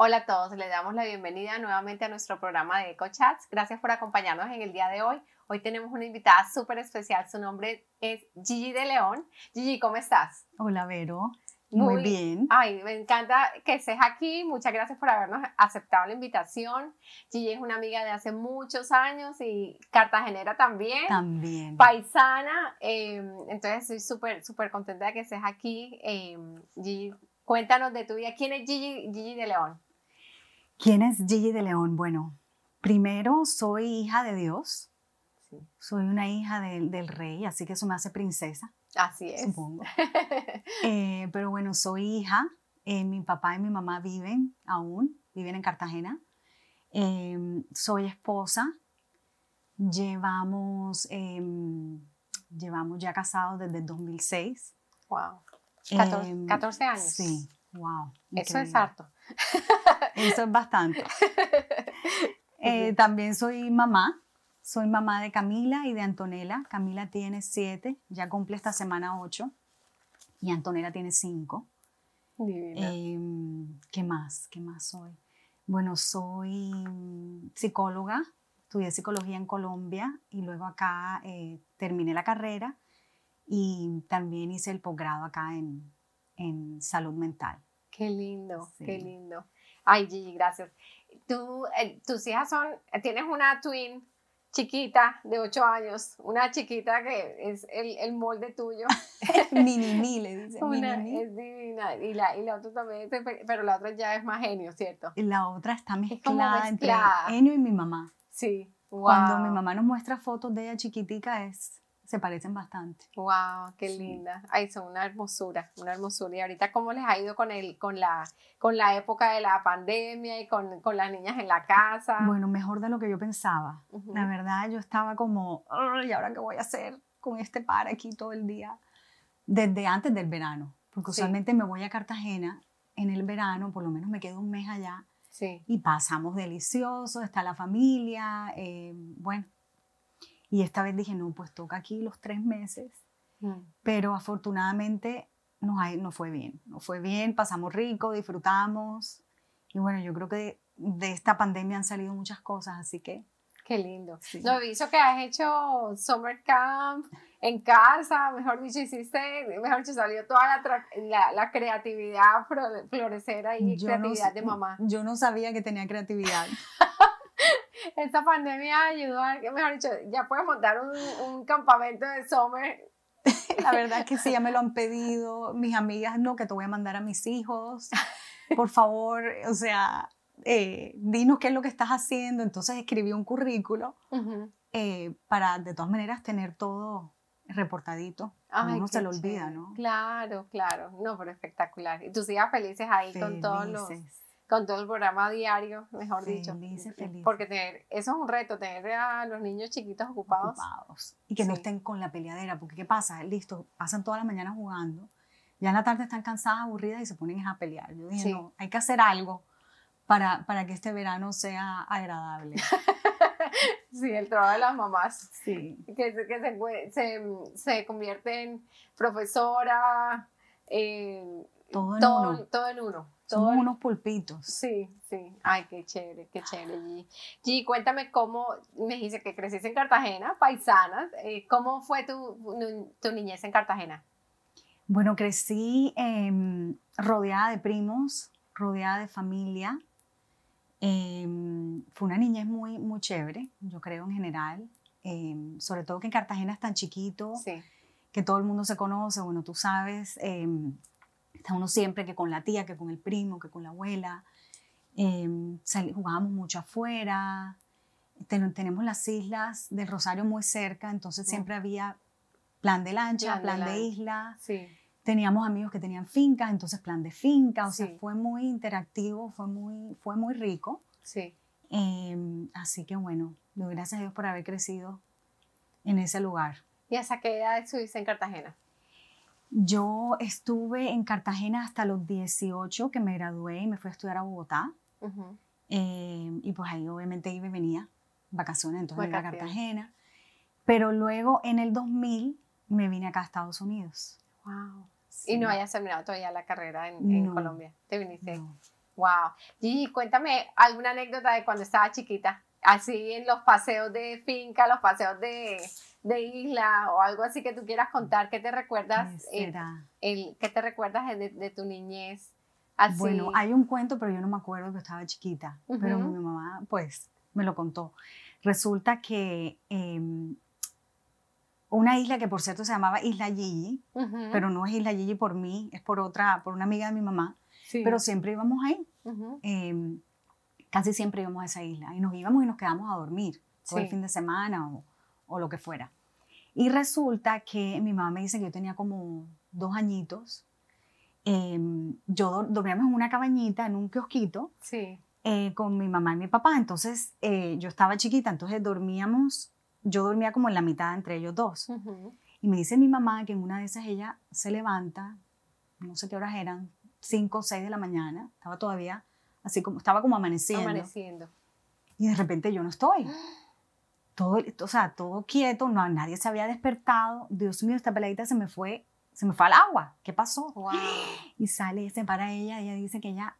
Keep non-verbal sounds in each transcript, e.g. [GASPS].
Hola a todos, les damos la bienvenida nuevamente a nuestro programa de EcoChats. Gracias por acompañarnos en el día de hoy. Hoy tenemos una invitada súper especial, su nombre es Gigi de León. Gigi, ¿cómo estás? Hola, Vero. Muy, bien. Ay, me encanta que estés aquí. Muchas gracias por habernos aceptado la invitación. Gigi es una amiga de hace muchos años y cartagenera también. También. Paisana. Em, entonces estoy súper, súper contenta de que estés aquí. Em, Gigi, cuéntanos de tu vida. ¿Quién es Gigi, Gigi de León? ¿Quién es Gigi de León? Bueno, primero soy hija de Dios. Soy una hija del rey, así que eso me hace princesa. Así es. Supongo. [LAUGHS] Eh, pero bueno, soy hija. Eh, mi papá y mi mamá viven aún, viven en Cartagena. Em, soy esposa. Llevamos, em, llevamos ya casados desde el 2006. Wow. 14, años. Sí, wow. Eso es harto. Eso es bastante. [LAUGHS] Eh, también soy mamá. Soy mamá de Camila y de Antonella. Camila tiene siete, ya cumple esta semana ocho. Y Antonella tiene cinco. Em, ¿Qué más? ¿Qué más soy? Bueno, soy psicóloga. Estudié psicología en Colombia y luego acá eh, terminé la carrera y también hice el posgrado acá en, en salud mental. Qué lindo, qué lindo. Ay, Gigi, gracias. Tú, eh, tus hijas son, tienes una twin chiquita de 8 años, una chiquita que es el, el molde tuyo. [LAUGHS] mini mi, le dice. Es divina. Y la, y la otra también, pero la otra ya es más genio, ¿cierto? Y la otra está mezclada, entre genio y mi mamá. Sí. Cuando mi mamá nos muestra fotos de ella chiquitica es se parecen bastante. Wow, qué linda. Ay, son una hermosura, una hermosura. Y ahorita cómo les ha ido con el, con la, con la época de la pandemia y con, con las niñas en la casa. Bueno, mejor de lo que yo pensaba. La verdad, yo estaba como, ¿y ahora qué voy a hacer con este par aquí todo el día? Desde antes del verano, porque usualmente me voy a Cartagena en el verano, por lo menos me quedo un mes allá. Sí. Y pasamos delicioso, está la familia, eh, bueno, y esta vez dije, no, pues toca aquí los tres meses. Mm. Pero afortunadamente nos, no fue bien. Nos fue bien, pasamos rico, disfrutamos. Y bueno, yo creo que de, esta pandemia han salido muchas cosas, así que... Qué lindo. Sí. Lo he visto que has hecho summer camp en casa, mejor dicho, hiciste, mejor dicho, salió toda la, la, creatividad florecer ahí, creatividad de mamá. Yo no sabía que tenía creatividad. [LAUGHS] [LAUGHS] esta pandemia ayudó a, mejor dicho, ya puedes montar un, un campamento de summer. [LAUGHS] La verdad es que sí, ya me lo han pedido mis amigas, no, que te voy a mandar a mis hijos, por favor, o sea, eh, dinos qué es lo que estás haciendo. Entonces escribí un currículo eh, para de todas maneras tener todo reportadito. Ay, no se lo olvida, ¿no? Claro, claro. No, pero espectacular. Y tus hijas felices ahí con todos los con todo el programa diario, mejor dicho. Feliz. Porque tener, eso es un reto, tener a los niños chiquitos ocupados. ocupados. Y que no estén con la peleadera, porque ¿qué pasa? Listo, pasan toda la mañana jugando, ya en la tarde están cansadas, aburridas y se ponen a pelear. Yo dije, no, hay que hacer algo para, para que este verano sea agradable. [LAUGHS] sí, el trabajo de las mamás. Sí. Que, que se, se, convierte en profesora, todo en uno. Todo en uno. Somos unos pulpitos. Sí, sí. Ay, qué chévere, qué chévere, G. G, cuéntame cómo, me dice que creciste en Cartagena, paisana. Eh, ¿Cómo fue tu, tu, niñez en Cartagena? Bueno, crecí em, rodeada de primos, rodeada de familia. Em, fue una niñez muy, muy chévere, yo creo en general. Em, sobre todo que en Cartagena es tan chiquito, que todo el mundo se conoce. Bueno, tú sabes Está uno siempre que con la tía, que con el primo, que con la abuela. Em, jugábamos mucho afuera. tenemos las islas del Rosario muy cerca, entonces siempre había plan de lancha, plan, de, isla. Teníamos amigos que tenían fincas, entonces plan de finca. O sea, fue muy interactivo, fue muy, fue muy rico. Sí. Em, así que bueno, gracias a Dios por haber crecido en ese lugar. ¿Y hasta qué edad estuviste en Cartagena? Yo estuve en Cartagena hasta los 18 que me gradué y me fui a estudiar a Bogotá. Eh, y pues ahí obviamente iba y venía vacaciones, entonces iba a Cartagena. Pero luego en el 2000 me vine acá a Estados Unidos. Wow. Y no hayas terminado todavía la carrera en, Colombia. Te viniste Wow. Gigi, cuéntame alguna anécdota de cuando estaba chiquita, así en los paseos de finca, los paseos de, de isla o algo así que tú quieras contar, ¿qué te recuerdas? ¿Qué, el, ¿qué te recuerdas de, tu niñez? Así. Bueno, hay un cuento, pero yo no me acuerdo que estaba chiquita, pero mi mamá pues me lo contó. Resulta que em, una isla que por cierto se llamaba Isla Gigi, pero no es Isla Gigi por mí, es por otra, por una amiga de mi mamá, pero siempre íbamos ahí. Em, casi siempre íbamos a esa isla y nos íbamos y nos quedamos a dormir todo el fin de semana o, o, lo que fuera. Y resulta que mi mamá me dice que yo tenía como dos añitos. Em, yo dormíamos en una cabañita, en un kiosquito, eh, con mi mamá y mi papá. Entonces eh, yo estaba chiquita, entonces dormíamos yo dormía como en la mitad entre ellos dos. Y me dice mi mamá que en una de esas ella se levanta, no sé qué horas eran, 5 o 6 de la mañana, estaba todavía así como, estaba como amaneciendo. Amaneciendo. Y de repente yo no estoy. [GASPS] Todo, o sea, todo quieto, no, nadie se había despertado. Dios mío, esta peladita se me fue, se me fue al agua. ¿Qué pasó? [GASPS] Y sale, se para ella, ella dice que ella,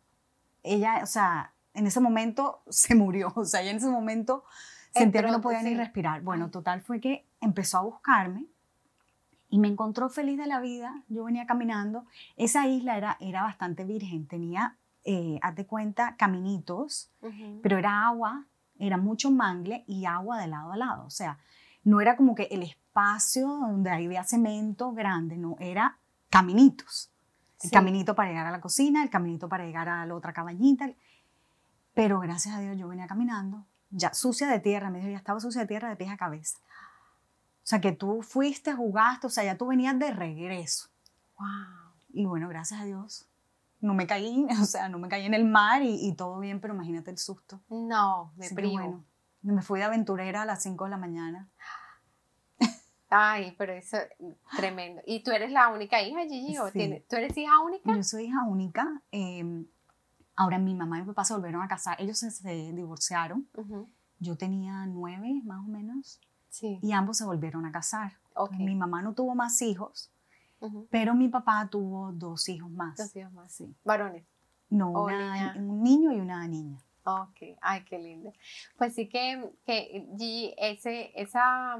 ella, o sea, en ese momento se murió. [LAUGHS] O sea, ella en ese momento Sentía que no podía ni respirar. Bueno, total fue que empezó a buscarme y me encontró feliz de la vida. Yo venía caminando. Esa isla era, era bastante virgen, tenía, eh, haz de cuenta, caminitos, pero era agua, era mucho mangle y agua de lado a lado. O sea, no era como que el espacio donde había cemento grande, no, era caminitos. El caminito para llegar a la cocina, el caminito para llegar a la otra cabañita. Pero gracias a Dios yo venía caminando ya sucia de tierra, me dijo, ya estaba sucia de tierra de pies a cabeza. O sea, que tú fuiste, jugaste, o sea, ya tú venías de regreso. Wow. Y bueno, gracias a Dios. No me caí, [LAUGHS] o sea, no me caí en el mar y, todo bien, pero imagínate el susto. No, me primo. Bueno, me fui de aventurera a las 5 de la mañana. Ay, pero eso tremendo. ¿Y tú eres la única hija, Gigi? ¿O ¿Tú eres hija única? Yo soy hija única. Eh, Ahora mi mamá y mi papá se volvieron a casar, ellos se, divorciaron. Yo tenía nueve más o menos. Sí. Y ambos se volvieron a casar. Mi mamá no tuvo más hijos, pero mi papá tuvo dos hijos más. Dos hijos más. Sí. ¿Varones? No, un niño y una niña. Ok, ay, qué lindo. Pues sí que, que Gigi, ese, esa,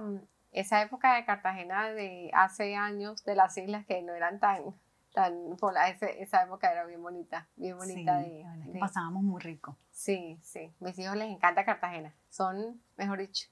esa época de Cartagena de hace años, de las islas que no eran tan, esa época era bien bonita, bien bonita. de, pasábamos muy rico. Sí, sí, mis hijos les encanta Cartagena, son, mejor dicho,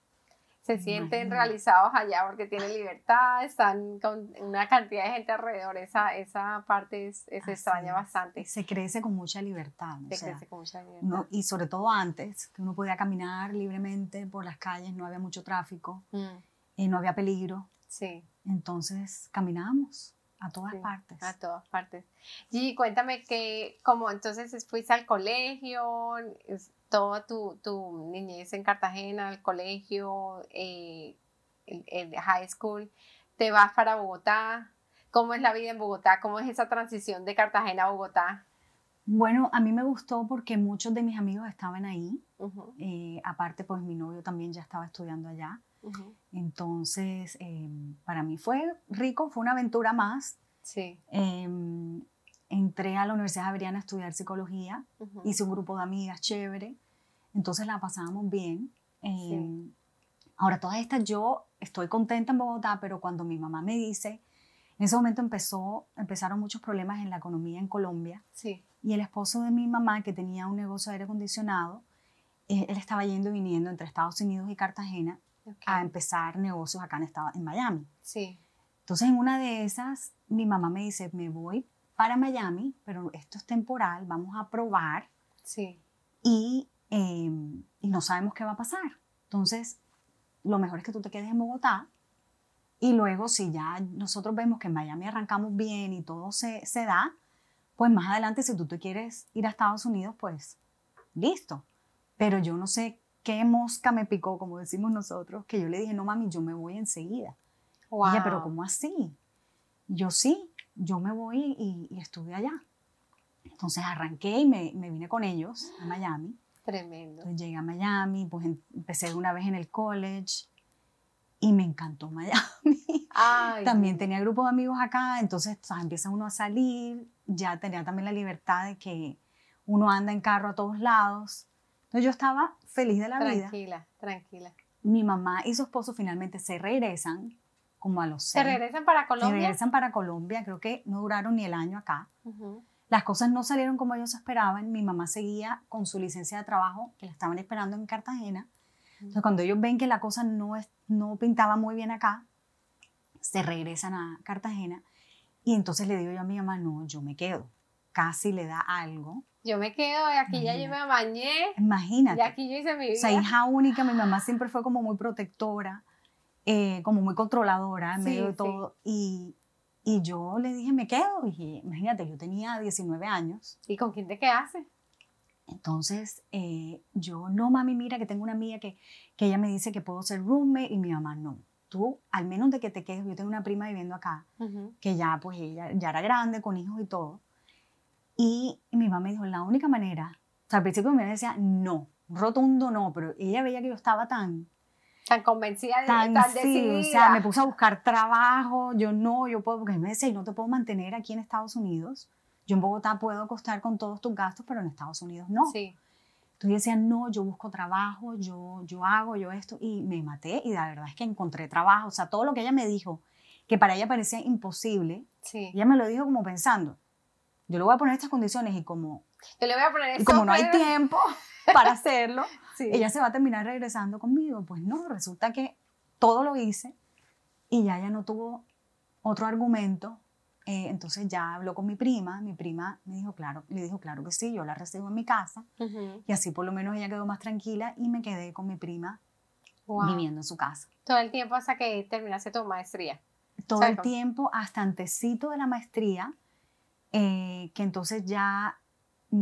se sienten realizados allá porque tienen libertad, están con una cantidad de gente alrededor, esa, esa parte se extraña bastante. Se crece con mucha libertad. Se crece con mucha libertad. y sobre todo antes, que uno podía caminar libremente por las calles, no había mucho tráfico, mm. y no había peligro. Sí. Entonces caminábamos. A todas partes. A todas partes. Y cuéntame que, como entonces fuiste al colegio, toda tu, tu niñez en Cartagena, al colegio, eh, el, high school, te vas para Bogotá. ¿Cómo es la vida en Bogotá? ¿Cómo es esa transición de Cartagena a Bogotá? Bueno, a mí me gustó porque muchos de mis amigos estaban ahí. Eh, aparte, pues mi novio también ya estaba estudiando allá. Entonces, em, para mí fue rico, fue una aventura más. Sí. Em, entré a la Universidad Javeriana a estudiar psicología, hice un grupo de amigas chévere, entonces la pasábamos bien. Em, ahora, todas estas, yo estoy contenta en Bogotá, pero cuando mi mamá me dice, en ese momento empezó, empezaron muchos problemas en la economía en Colombia. Sí. Y el esposo de mi mamá, que tenía un negocio de aire acondicionado, eh, él estaba yendo y viniendo entre Estados Unidos y Cartagena a empezar negocios acá en, estado, en Miami. Sí. Entonces, en una de esas, mi mamá me dice, me voy para Miami, pero esto es temporal, vamos a probar. Sí. Y, em, y no sabemos qué va a pasar. Entonces, lo mejor es que tú te quedes en Bogotá y luego si ya nosotros vemos que en Miami arrancamos bien y todo se, se da, pues más adelante si tú te quieres ir a Estados Unidos, pues listo. Pero yo no sé qué mosca me picó, como decimos nosotros, que yo le dije, no mami, yo me voy enseguida. Wow. ella, pero ¿cómo así? Yo sí, yo me voy y, y estuve allá. Entonces arranqué y me, me, vine con ellos a Miami. Tremendo. Entonces llegué a Miami, pues em, empecé una vez en el college y me encantó [LAUGHS] Miami. también tenía grupo de amigos acá, entonces empieza uno a salir, ya tenía también la libertad de que uno anda en carro a todos lados. Entonces yo estaba feliz de la vida. Tranquila, tranquila. Mi mamá y su esposo finalmente se regresan como a los seis. ¿Se regresan para Colombia? Se regresan para Colombia, creo que no duraron ni el año acá. Las cosas no salieron como ellos esperaban. Mi mamá seguía con su licencia de trabajo, que la estaban esperando en Cartagena. Entonces, cuando ellos ven que la cosa no, es, no pintaba muy bien acá, se regresan a Cartagena. Y entonces le digo yo a mi mamá, no, yo me quedo. Casi le da algo. Yo me quedo, y aquí ya yo me bañé. Imagínate. Y aquí yo hice mi vida. O sea, hija única, mi mamá siempre fue como muy protectora, eh, como muy controladora en medio de todo. Y, y yo le dije, me quedo. Y imagínate, yo tenía 19 años. ¿Y con quién te quedaste? Entonces, eh, yo, no, mami, mira que tengo una amiga que, que ella me dice que puedo ser roommate y mi mamá no. Tú, al menos de que te quedes, yo tengo una prima viviendo acá, que ya, pues, ella ya era grande, con hijos y todo. Y mi mamá me dijo, la única manera, o sea, al principio mi mamá decía, no, rotundo no, pero ella veía que yo estaba tan, tan convencida de tan, tan sí, o sea, me puse a buscar trabajo, yo no, yo puedo, porque me decía, no te puedo mantener aquí en Estados Unidos, yo en Bogotá puedo costar con todos tus gastos, pero en Estados Unidos no. Sí. Entonces yo decía, no, yo busco trabajo, yo, yo hago, yo esto, y me maté, y la verdad es que encontré trabajo, o sea, todo lo que ella me dijo, que para ella parecía imposible, sí. ella me lo dijo como pensando, yo le voy a poner estas condiciones y como, yo le voy a poner y como no hay tiempo para hacerlo, ella se va a terminar regresando conmigo. Pues no, resulta que todo lo hice y ya ella no tuvo otro argumento. Eh, entonces ya habló con mi prima, mi prima me dijo, claro, le dijo, claro que sí, yo la recibo en mi casa. Y así por lo menos ella quedó más tranquila y me quedé con mi prima viviendo en su casa. Todo el tiempo hasta que terminaste tu maestría. Todo el tiempo hasta antecito de la maestría, eh, que entonces ya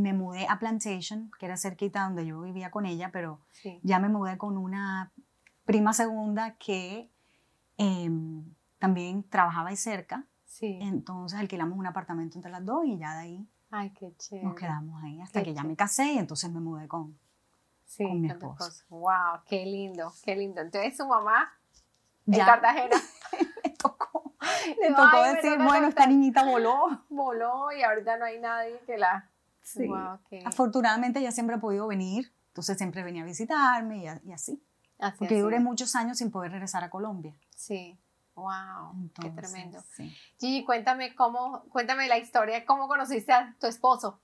me mudé a Plantation, que era cerquita donde yo vivía con ella, pero ya me mudé con una prima segunda que em, también trabajaba ahí cerca. Sí. Entonces alquilamos un apartamento entre las dos y ya de ahí Ay, qué chévere. nos quedamos ahí hasta que ya me casé y entonces me mudé con, con mi esposo. Wow, qué lindo, qué lindo. Entonces su mamá en Cartagena. [LAUGHS] le tocó, le tocó decir, bueno, esta niñita voló. Voló y ahorita no hay nadie que la Sí. Afortunadamente ella siempre ha podido venir, entonces siempre venía a visitarme y, así. así. Porque duré muchos años sin poder regresar a Colombia. Sí. Wow, qué tremendo. Gigi, cuéntame cómo, cuéntame la historia, cómo conociste a tu esposo.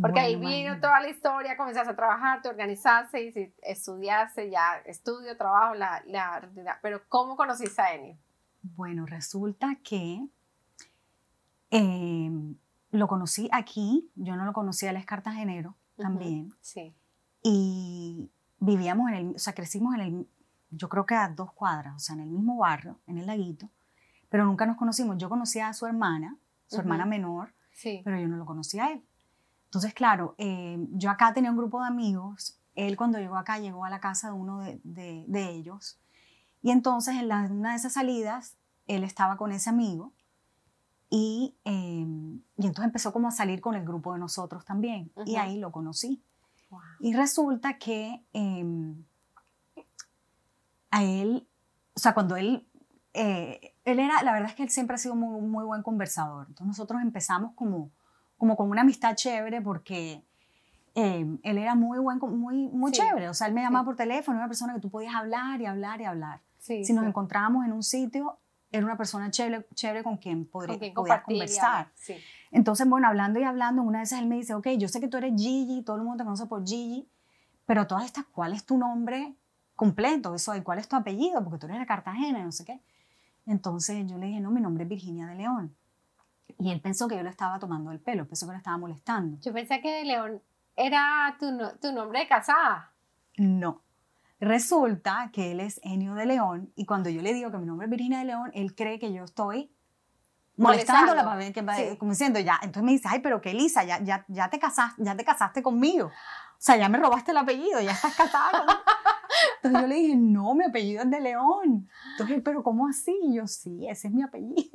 Porque ahí vino toda la historia, comenzaste a trabajar, te organizaste y estudiaste, ya estudio, trabajo, la, la, pero ¿cómo conociste a Enio? Bueno, resulta que eh, lo conocí aquí, yo no lo conocía, él es cartagenero también. Sí. Y vivíamos en el, o sea, crecimos en el, yo creo que a dos cuadras, o sea, en el mismo barrio, en el laguito, pero nunca nos conocimos. Yo conocía a su hermana, su hermana menor, sí. pero yo no lo conocía a él. Entonces, claro, eh, yo acá tenía un grupo de amigos, él cuando llegó acá llegó a la casa de uno de, de, ellos, y entonces en una de esas salidas, él estaba con ese amigo, y, em, y, entonces empezó como a salir con el grupo de nosotros también. Y ahí lo conocí. Y resulta que em, a él, o sea, cuando él, eh, él era, la verdad es que él siempre ha sido muy, muy buen conversador. Entonces nosotros empezamos como, como con una amistad chévere porque em, él era muy buen, muy, muy chévere. O sea, él me llamaba por teléfono, era una persona que tú podías hablar y hablar y hablar. si nos encontrábamos en un sitio, era una persona chévere, chévere con quien podría, conversar. Entonces, bueno, hablando y hablando, una vez él me dice, ok, yo sé que tú eres Gigi, todo el mundo te conoce por Gigi, pero todas estas, ¿cuál es tu nombre completo? Eso, ¿cuál es tu apellido? Porque tú eres de Cartagena no sé qué. Entonces yo le dije, no, mi nombre es Virginia de León. Y él pensó que yo le estaba tomando el pelo, pensó que le estaba molestando. Yo pensé que de León era tu, tu nombre de casada. No. Resulta que él es Enio de León y cuando yo le digo que mi nombre es Virginia de León, él cree que yo estoy molestándola para ver que como diciendo ya, entonces me dice, "Ay, pero que Elisa, ya, ya, ya te casaste, ya te casaste conmigo." O sea, ya me robaste el apellido, ya estás casada. Entonces yo le dije, "No, mi apellido es de León." Entonces, "¿Pero cómo así?" Y yo, "Sí, ese es mi apellido."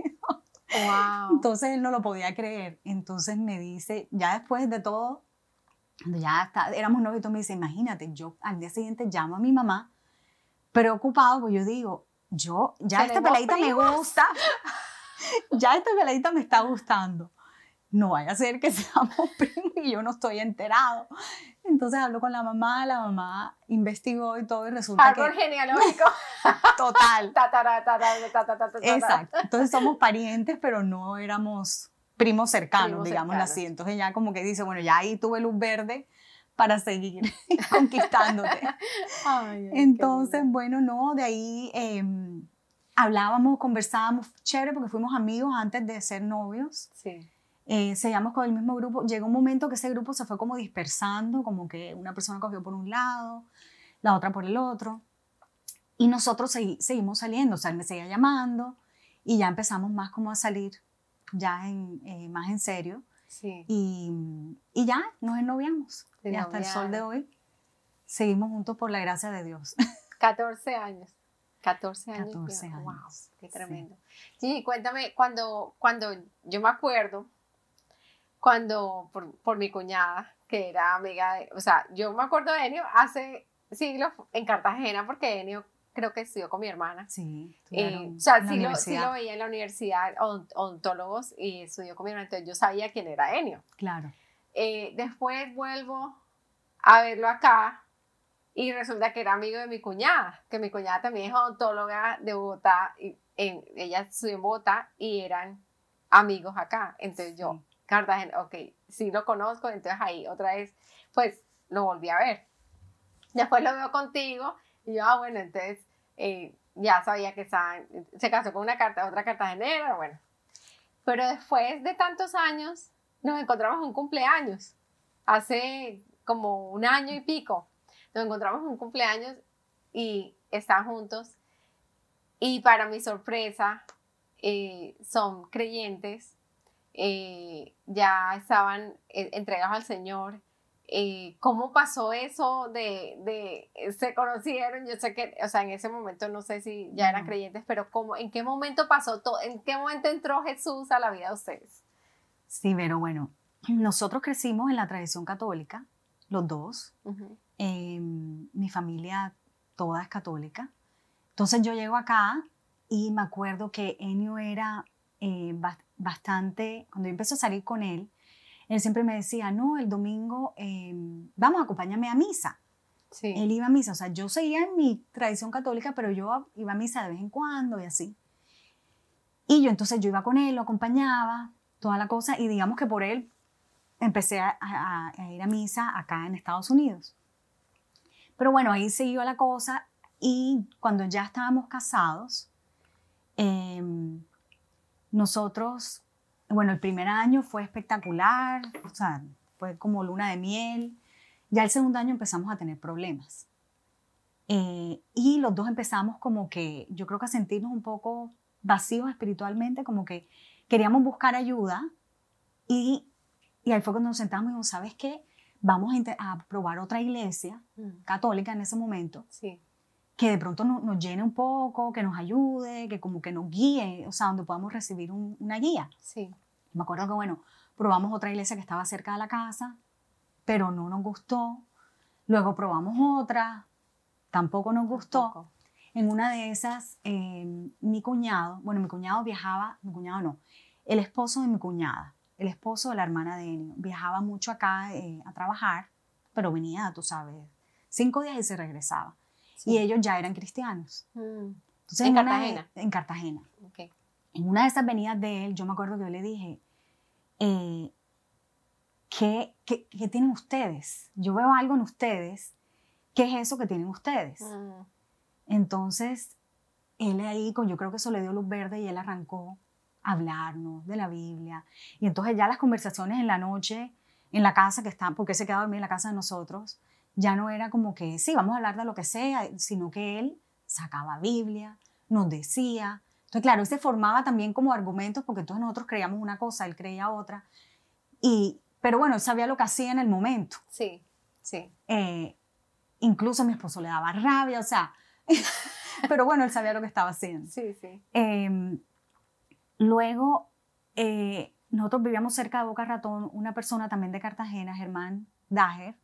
Wow. Entonces él no lo podía creer. Entonces me dice, ya después de todo, cuando ya está, éramos novios, me dice, imagínate, yo al día siguiente llamo a mi mamá preocupado, pues yo digo, yo, ya esta peladita me gusta, [LAUGHS] ya esta peladita me está gustando. no vaya a ser que [LAUGHS] seamos primos y yo no estoy enterado. Entonces hablo con la mamá, la mamá investigó y todo y resulta Árbol genealógico. Total. Exacto. Entonces somos parientes, pero no éramos primos cercanos, digamos así. Entonces ya como que dice, bueno, ya ahí tuve luz verde para seguir [LAUGHS] conquistándote. [LAUGHS] Entonces, bueno, no, de ahí em, hablábamos, conversábamos, chévere, porque fuimos amigos antes de ser novios. Sí. Eh, seguíamos con el mismo grupo. Llegó un momento que ese grupo se fue como dispersando, como que una persona cogió por un lado, la otra por el otro. Y nosotros seguimos saliendo, o sea, él me seguía llamando y ya empezamos más como a salir, ya en, eh, más en serio. Sí. Y, y ya nos ennoviamos. y hasta el sol de hoy seguimos juntos por la gracia de Dios. [LAUGHS] 14 años. 14 años. 14 años. Wow, qué tremendo. Sí. cuéntame, cuando, cuando yo me acuerdo, cuando por, por, mi cuñada, que era amiga de, o sea, yo me acuerdo de Enio hace siglos en Cartagena, porque Enio creo que estudió con mi hermana. Sí. Eh, o sea, sí lo, sí lo, veía en la universidad, odontólogos, y estudió con mi hermana, entonces yo sabía quién era Enio. Claro. Eh, después vuelvo a verlo acá y resulta que era amigo de mi cuñada, que mi cuñada también es odontóloga de Bogotá, y en, ella estudió en Bogotá y eran amigos acá. Entonces yo, Cartagena, ok, sí lo conozco, entonces ahí otra vez, pues lo volví a ver. Después lo veo contigo y yo, ah, bueno, entonces eh, ya sabía que se casó con una carta, otra cartagenera, bueno. Pero después de tantos años, nos encontramos en un cumpleaños, hace como un año y pico. Nos encontramos en un cumpleaños y están juntos. Y para mi sorpresa, eh, son creyentes, eh, ya estaban entregados al Señor eh, ¿Cómo pasó eso de, de, eh, se conocieron? Yo sé que, o sea, en ese momento no sé si ya eran creyentes, pero ¿cómo, ¿en qué momento pasó todo? ¿En qué momento entró Jesús a la vida de ustedes? Sí, pero bueno, nosotros crecimos en la tradición católica, los dos. Em, mi familia toda es católica. Entonces yo llego acá y me acuerdo que Enio era eh, bastante, cuando yo empecé a salir con él, él siempre me decía, no, el domingo em, vamos, acompáñame a misa. Sí. Él iba a misa, o sea, yo seguía en mi tradición católica, pero yo iba a misa de vez en cuando y así. Y yo entonces yo iba con él, lo acompañaba, toda la cosa, y digamos que por él empecé a, ir a misa acá en Estados Unidos. Pero bueno, ahí siguió la cosa y cuando ya estábamos casados, em, nosotros bueno, el primer año fue espectacular, o sea, fue como luna de miel. Ya el segundo año empezamos a tener problemas. Eh, y los dos empezamos como que, yo creo que a sentirnos un poco vacíos espiritualmente, como que queríamos buscar ayuda. Y, y ahí fue cuando nos sentamos y dijimos, ¿sabes qué? Vamos a, a probar otra iglesia mm. católica en ese momento. Sí que de pronto nos llene un poco, que nos ayude, que como que nos guíe, o sea, donde podamos recibir una guía. Sí. Me acuerdo que, bueno, probamos otra iglesia que estaba cerca de la casa, pero no nos gustó. Luego probamos otra, tampoco nos gustó. En una de esas, em, mi cuñado, bueno, mi cuñado viajaba, mi cuñado no, el esposo de mi cuñada, el esposo de la hermana de Enio, viajaba mucho acá eh, a trabajar, pero venía, tú sabes, cinco días y se regresaba y ellos ya eran cristianos. Mm. ¿En, Cartagena? en Cartagena. En una de esas venidas de él, yo me acuerdo que yo le dije, eh, ¿qué, qué, qué, tienen ustedes? Yo veo algo en ustedes. ¿Qué es eso que tienen ustedes? Mm. Entonces, él ahí, yo creo que eso le dio luz verde y él arrancó a hablarnos de la Biblia. Y entonces ya las conversaciones en la noche, en la casa que está, porque se quedaba dormir en la casa de nosotros, ya no era como que, sí, vamos a hablar de lo que sea, sino que él sacaba Biblia, nos decía. Entonces, claro, él se formaba también como argumentos, porque todos nosotros creíamos una cosa, él creía otra. Y, pero bueno, él sabía lo que hacía en el momento. Sí, sí. Eh, incluso a mi esposo le daba rabia, o sea, [LAUGHS] pero bueno, él sabía lo que estaba haciendo. Sí, sí. Em, luego, eh, nosotros vivíamos cerca de Boca Ratón, una persona también de Cartagena, Germán Dager,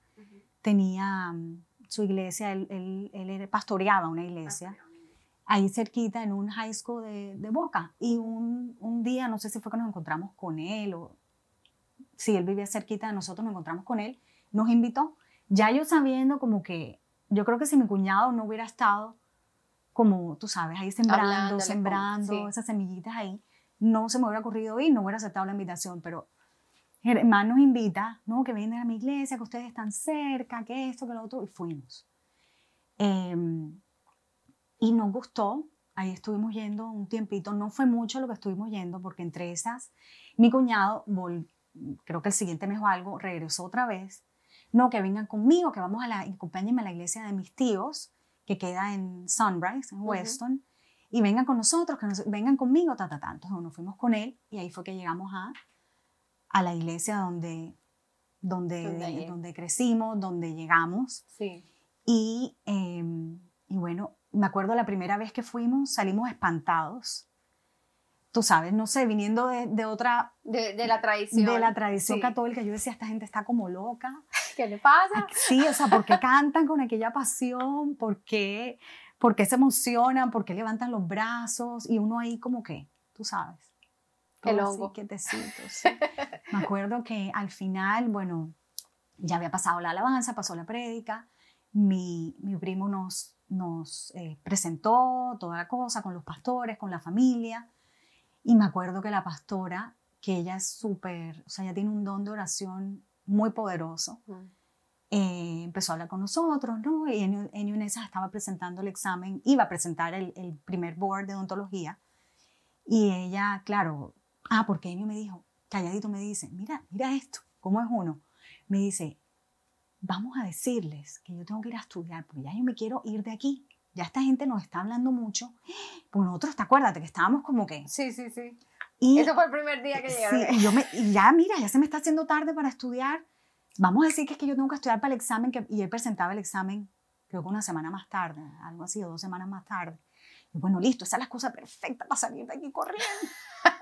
tenía mm, su iglesia, él, él, él, pastoreaba una iglesia ahí cerquita en un high school de, de Boca. Y un, un, día, no sé si fue que nos encontramos con él o sí, él vivía cerquita de nosotros, nos encontramos con él, nos invitó, ya yo sabiendo como que, yo creo que si mi cuñado no hubiera estado como, tú sabes, ahí sembrando, sembrando esas semillitas ahí, no se me hubiera ocurrido ir, no hubiera aceptado la invitación, pero Germán nos invita, ¿no? Que vengan a mi iglesia, que ustedes están cerca, que esto, que lo otro, y fuimos. Em, y nos gustó, ahí estuvimos yendo un tiempito, no fue mucho lo que estuvimos yendo, porque entre esas, mi cuñado, creo que el siguiente mes o algo, regresó otra vez, no, que vengan conmigo, que vamos a la, acompáñenme a la iglesia de mis tíos, que queda en Sunrise, en Weston, y vengan con nosotros, que vengan conmigo, ta, ta, ta. Entonces nos fuimos con él y ahí fue que llegamos a, a la iglesia donde, donde, donde, crecimos, donde llegamos. Sí. Y, em, y bueno, me acuerdo la primera vez que fuimos, salimos espantados. Tú sabes, no sé, viniendo de, de otra... De, de, la tradición. De la tradición católica, yo decía, esta gente está como loca. ¿Qué le pasa? Sí, o sea, ¿por qué cantan con aquella pasión? ¿Por qué, ¿Por qué se emocionan? ¿Por qué levantan los brazos? Y uno ahí como que, tú sabes. El hongo. Sí. Me acuerdo que al final, bueno, ya había pasado la alabanza, pasó la prédica, mi, mi primo nos, nos eh, presentó toda la cosa con los pastores, con la familia, y me acuerdo que la pastora, que ella es súper, o sea, ella tiene un don de oración muy poderoso. Eh, empezó a hablar con nosotros, ¿no? Y en, en UNESA estaba presentando el examen, iba a presentar el, el, primer board de odontología. Y ella, claro, ah, porque Enio me dijo, calladito me dice, mira, mira esto, ¿cómo es uno? Me dice, vamos a decirles que yo tengo que ir a estudiar, porque ya yo me quiero ir de aquí. Ya esta gente nos está hablando mucho. Pues nosotros, te acuérdate que estábamos como que... Sí, sí, sí. Y, Eso fue el primer día que llegaron. Sí, y, yo me, y ya, mira, ya se me está haciendo tarde para estudiar. Vamos a decir que es que yo tengo que estudiar para el examen, que, y él presentaba el examen, creo que una semana más tarde, algo así, o dos semanas más tarde. Y bueno, listo, esa es la excusa perfecta para salir de aquí corriendo. [LAUGHS]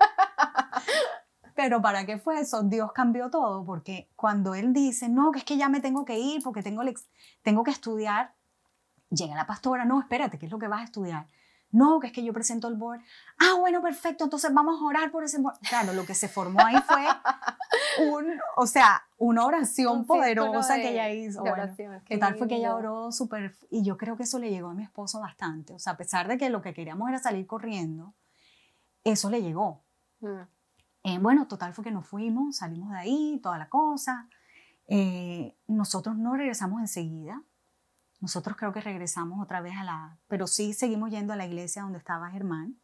Pero ¿para qué fue eso? Dios cambió todo, porque cuando Él dice, no, que es que ya me tengo que ir porque tengo, tengo que estudiar, llega la pastora, no, espérate, ¿qué es lo que vas a estudiar? No, que es que yo presento el board. Ah, bueno, perfecto, entonces vamos a orar por ese board. Claro, lo que se formó ahí fue un, o sea, una oración poderosa que ella hizo. Bueno, que tal fue que ella oró súper, y yo creo que eso le llegó a mi esposo bastante. O sea, a pesar de que lo que queríamos era salir corriendo, eso le llegó. Mm. Eh, bueno, total fue que nos fuimos, salimos de ahí, toda la cosa. Eh, nosotros no regresamos enseguida. Nosotros creo que regresamos otra vez a la... Pero sí seguimos yendo a la iglesia donde estaba Germán.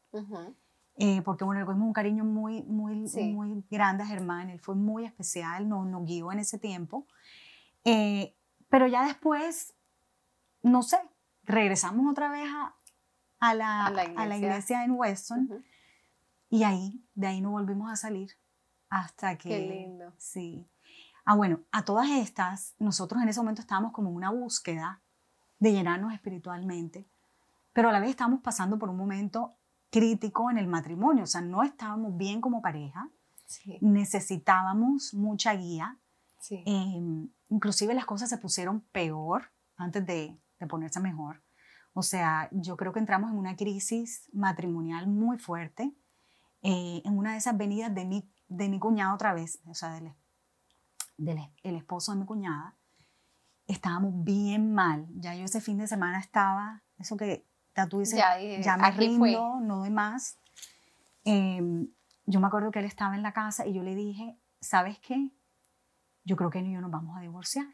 Eh, porque bueno, le cogimos un cariño muy, muy, muy grande a Germán. Él fue muy especial, nos, nos guió en ese tiempo. pero ya después, no sé, regresamos otra vez a, a, la, a, la, iglesia. en Weston. Y ahí, de ahí no volvimos a salir hasta que... Qué lindo. Sí. Ah, bueno, a todas estas, nosotros en ese momento estábamos como en una búsqueda de llenarnos espiritualmente, pero a la vez estábamos pasando por un momento crítico en el matrimonio, o sea, no estábamos bien como pareja, necesitábamos mucha guía, sí. Em, inclusive las cosas se pusieron peor antes de, de ponerse mejor. O sea, yo creo que entramos en una crisis matrimonial muy fuerte eh, en una de esas venidas de mi, de mi cuñado otra vez, o sea, del, del el esposo de mi cuñada, estábamos bien mal. Ya yo ese fin de semana estaba, eso que ya tú dices, ya, eh, ya me rindo, no doy más. Em, yo me acuerdo que él estaba en la casa y yo le dije, ¿sabes qué? Yo creo que él y yo nos vamos a divorciar.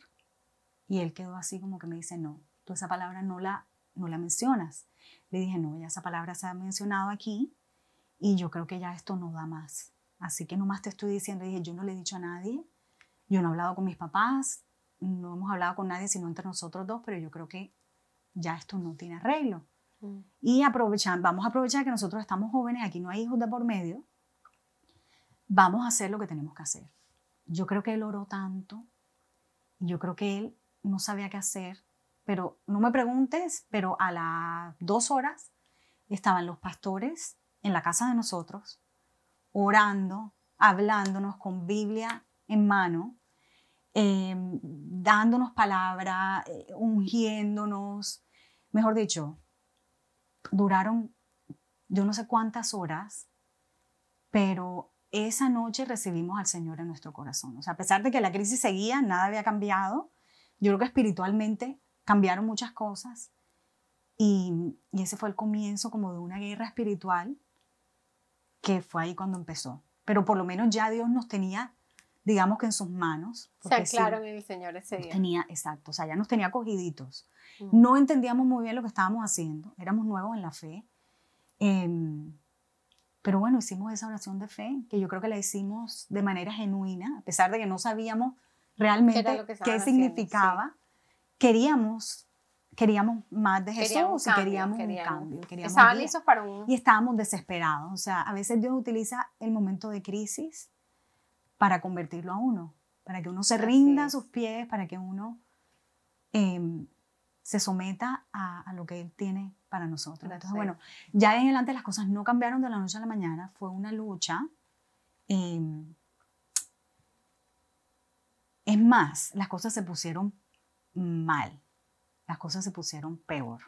Y él quedó así como que me dice, no, tú esa palabra no la, no la mencionas. Le dije, no, ya esa palabra se ha mencionado aquí y yo creo que ya esto no da más. Así que nomás te estoy diciendo, dije, yo no le he dicho a nadie, yo no he hablado con mis papás, no hemos hablado con nadie sino entre nosotros dos, pero yo creo que ya esto no tiene arreglo. Mm. Y aprovechar, vamos a aprovechar que nosotros estamos jóvenes, aquí no hay hijos de por medio, vamos a hacer lo que tenemos que hacer. Yo creo que él oró tanto, yo creo que él no sabía qué hacer, pero no me preguntes, pero a las dos horas estaban los pastores en la casa de nosotros, orando, hablándonos con Biblia en mano, em, dándonos palabra, eh, ungiéndonos, mejor dicho, duraron yo no sé cuántas horas, pero esa noche recibimos al Señor en nuestro corazón. O sea, a pesar de que la crisis seguía, nada había cambiado. Yo creo que espiritualmente cambiaron muchas cosas. Y ese fue el comienzo como de una guerra espiritual que fue ahí cuando empezó. Pero por lo menos ya Dios nos tenía, digamos que en sus manos. Se anclaron en el Señor ese día. Tenía, exacto, o sea, ya nos tenía cogiditos. No entendíamos muy bien lo que estábamos haciendo, éramos nuevos en la fe. Em, pero bueno, hicimos esa oración de fe, que yo creo que la hicimos de manera genuina, a pesar de que no sabíamos realmente qué, significaba. Queríamos, queríamos más de Jesús y queríamos, un cambio. Estaban listos para un... Y estábamos desesperados. O sea, a veces Dios utiliza el momento de crisis para convertirlo a uno, para que uno se rinda a sus pies, para que uno em, se someta a, lo que Él tiene para nosotros. Entonces, bueno, ya en adelante las cosas no cambiaron de la noche a la mañana, fue una lucha. Em, es más, las cosas se pusieron mal, las cosas se pusieron peor.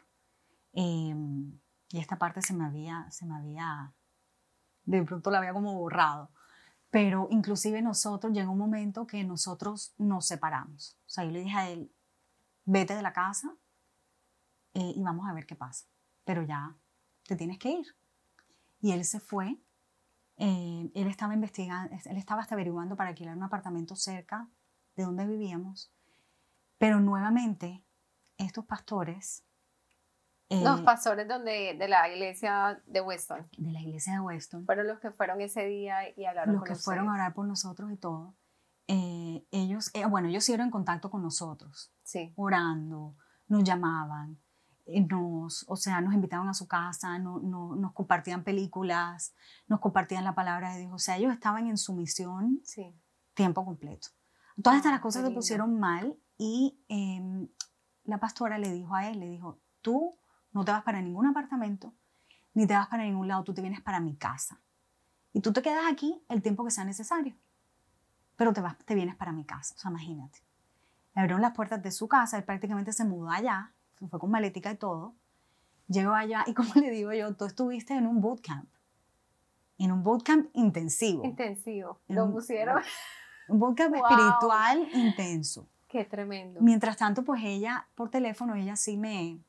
Em, y esta parte se me había, se me había, de pronto la había como borrado. Pero inclusive nosotros, llegó un momento que nosotros nos separamos. O sea, yo le dije a él, vete de la casa, eh, y vamos a ver qué pasa. Pero ya te tienes que ir. Y él se fue. Eh, él estaba investigando, él estaba hasta averiguando para alquilar un apartamento cerca de donde vivíamos. Pero nuevamente, estos pastores... Eh, los pastores donde, de la iglesia de Weston. De la iglesia de Weston. Fueron los que fueron ese día y hablaron Los que fueron a orar por nosotros y todo. ellos, bueno, ellos siguieron en contacto con nosotros. Sí. Orando, nos llamaban. Eh, nos, o sea, nos invitaban a su casa, no, no, nos compartían películas, nos compartían la palabra de Dios. O sea, ellos estaban en su misión sí. tiempo completo. Todas estas ah, cosas se pusieron mal y em, la pastora le dijo a él, le dijo, tú no te vas para ningún apartamento, ni te vas para ningún lado, tú te vienes para mi casa. Y tú te quedas aquí el tiempo que sea necesario, pero te, vas, te vienes para mi casa. O sea, imagínate. Le abrieron las puertas de su casa, él prácticamente se mudó allá, fue con maletica y todo. Llego allá y [LAUGHS] como le digo yo, tú estuviste en un bootcamp, en un bootcamp intensivo. Intensivo, lo pusieron. [LAUGHS] Un bootcamp espiritual intenso. Qué tremendo. Mientras tanto, pues ella, por teléfono, ella sí me,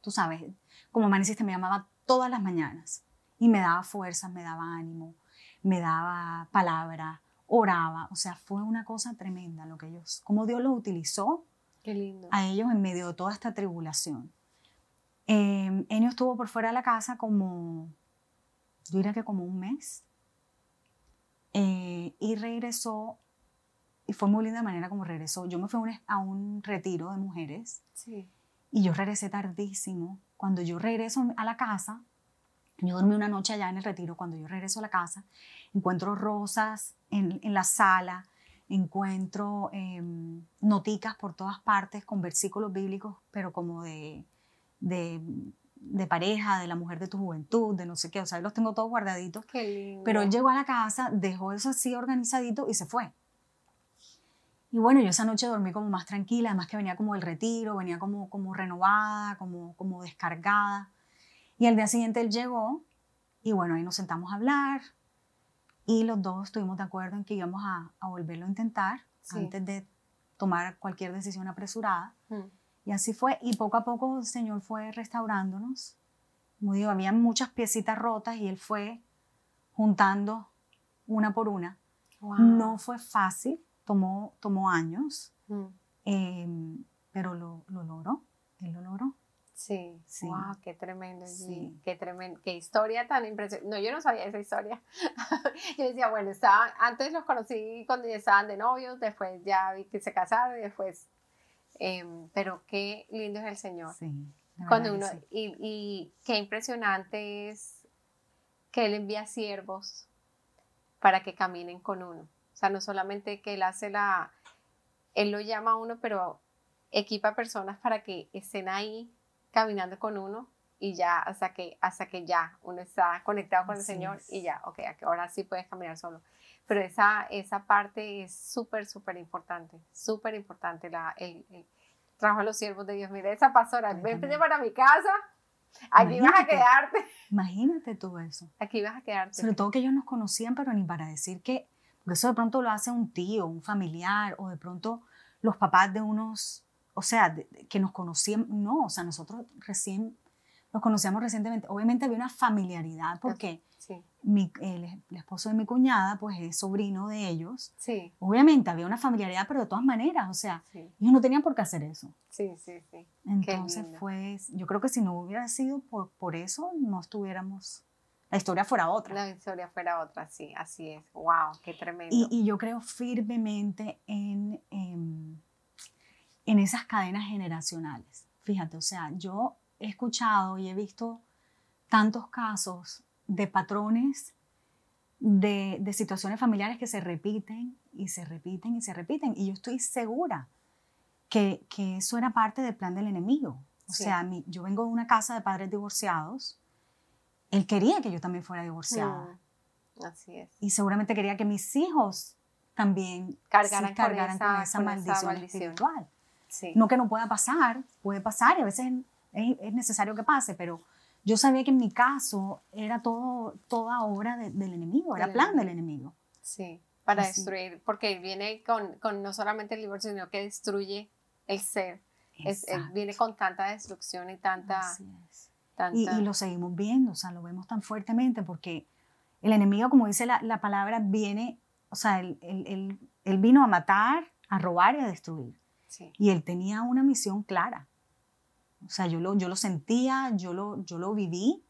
tú sabes, como Manicista me llamaba todas las mañanas y me daba fuerzas, me daba ánimo, me daba palabra, oraba. O sea, fue una cosa tremenda lo que ellos, como Dios los utilizó Qué lindo. a ellos en medio de toda esta tribulación. Eh, Enio estuvo por fuera de la casa como, yo diría que como un mes, eh, y regresó, y fue muy linda la manera como regresó. Yo me fui a un, a un retiro de mujeres, sí. y yo regresé tardísimo. Cuando yo regreso a la casa, yo dormí una noche allá en el retiro, cuando yo regreso a la casa, encuentro rosas en, en la sala, encuentro em, noticas por todas partes con versículos bíblicos, pero como de, de, de, pareja, de la mujer de tu juventud, de no sé qué, o sea, los tengo todos guardaditos. Pero él llegó a la casa, dejó eso así organizadito y se fue. Y bueno, yo esa noche dormí como más tranquila, además que venía como del retiro, venía como, como renovada, como, como descargada. Y al día siguiente él llegó y bueno, ahí nos sentamos a hablar, y los dos estuvimos de acuerdo en que íbamos a, a volverlo a intentar antes de tomar cualquier decisión apresurada. Mm. Y así fue. Y poco a poco el Señor fue restaurándonos. Como digo, había muchas piecitas rotas y Él fue juntando una por una. No fue fácil, tomó, tomó años, mm. em, pero lo, lo logró. Él lo logró. Sí, sí. Wow, qué tremendo. Sí. Qué tremendo. Qué historia tan impresionante. No, yo no sabía esa historia. [LAUGHS] yo decía, bueno, estaba, antes los conocí cuando ya estaban de novios, después ya vi que se casaron y después. Em, pero qué lindo es el Señor. Sí. Cuando uno, y, y qué impresionante es que Él envía siervos para que caminen con uno. Sea, no solamente que Él hace la. Él lo llama a uno, pero equipa personas para que estén ahí caminando con uno y ya hasta que, hasta que ya uno está conectado con el Señor y ya, ok, ahora sí puedes caminar solo. Pero esa, esa parte es súper, súper importante, súper importante la, el, trabajo de los siervos de Dios. Mira, esa pastora, ven para mi casa Aquí vas a quedarte. Imagínate tú eso. Aquí vas a quedarte. Sobre todo que ellos nos conocían, pero ni para decir que, porque eso de pronto lo hace un tío, un familiar, o de pronto los papás de unos, o sea, que nos conocían, no, o sea, nosotros recién nos conocíamos recientemente. Obviamente había una familiaridad porque mi, el, esposo de mi cuñada, pues es sobrino de ellos. Sí. Obviamente había una familiaridad, pero de todas maneras, o sea, ellos no tenían por qué hacer eso. Sí, sí, sí. Entonces fue, yo creo que si no hubiera sido por, por eso, no estuviéramos, la historia fuera otra. La historia fuera otra, sí, así es. ¡Wow! ¡Qué tremendo! Y, y yo creo firmemente en, en, en esas cadenas generacionales. Fíjate, o sea, yo he escuchado y he visto tantos casos de patrones de, de, situaciones familiares que se repiten y se repiten y se repiten. Y yo estoy segura que, que eso era parte del plan del enemigo. O sea, mi, yo vengo de una casa de padres divorciados. Él quería que yo también fuera divorciada. Mm, así es. Y seguramente quería que mis hijos también cargaran, con, esa, maldición, espiritual. No que no pueda pasar, puede pasar y a veces es, necesario que pase, pero yo sabía que en mi caso era todo, toda obra del enemigo, era plan del enemigo. Sí, para destruir, porque viene con, con, no solamente el divorcio, sino que destruye el ser. Es, viene con tanta destrucción y tanta... Y, y, lo seguimos viendo, o sea, lo vemos tan fuertemente porque el enemigo, como dice la, la palabra, viene, o sea, él, él, él, vino a matar, a robar y a destruir. Sí. Y él tenía una misión clara. O sea, yo lo, yo lo sentía, yo lo, yo lo viví.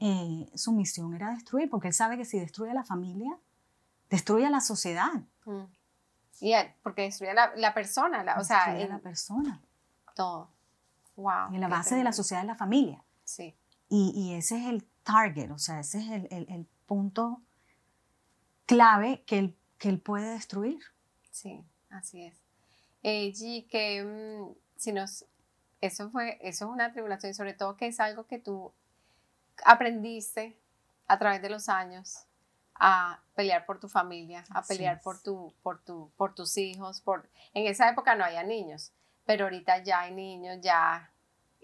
Eh, su misión era destruir, porque él sabe que si destruye a la familia, destruye a la sociedad. Mm. Y porque destruye a la, la persona, la, o sea, la persona. Todo. Wow. Y la base de la sociedad es la familia. Sí. Y, y, ese es el target, o sea, ese es el, el, el punto clave que él, que él puede destruir. Sí, así es. G, que mm, si nos eso fue, eso es una tribulación y sobre todo que es algo que tú aprendiste a través de los años a pelear por tu familia, a pelear por, tu, por, tu, por tus hijos. Por... En esa época no había niños, pero ahorita ya hay niños, ya.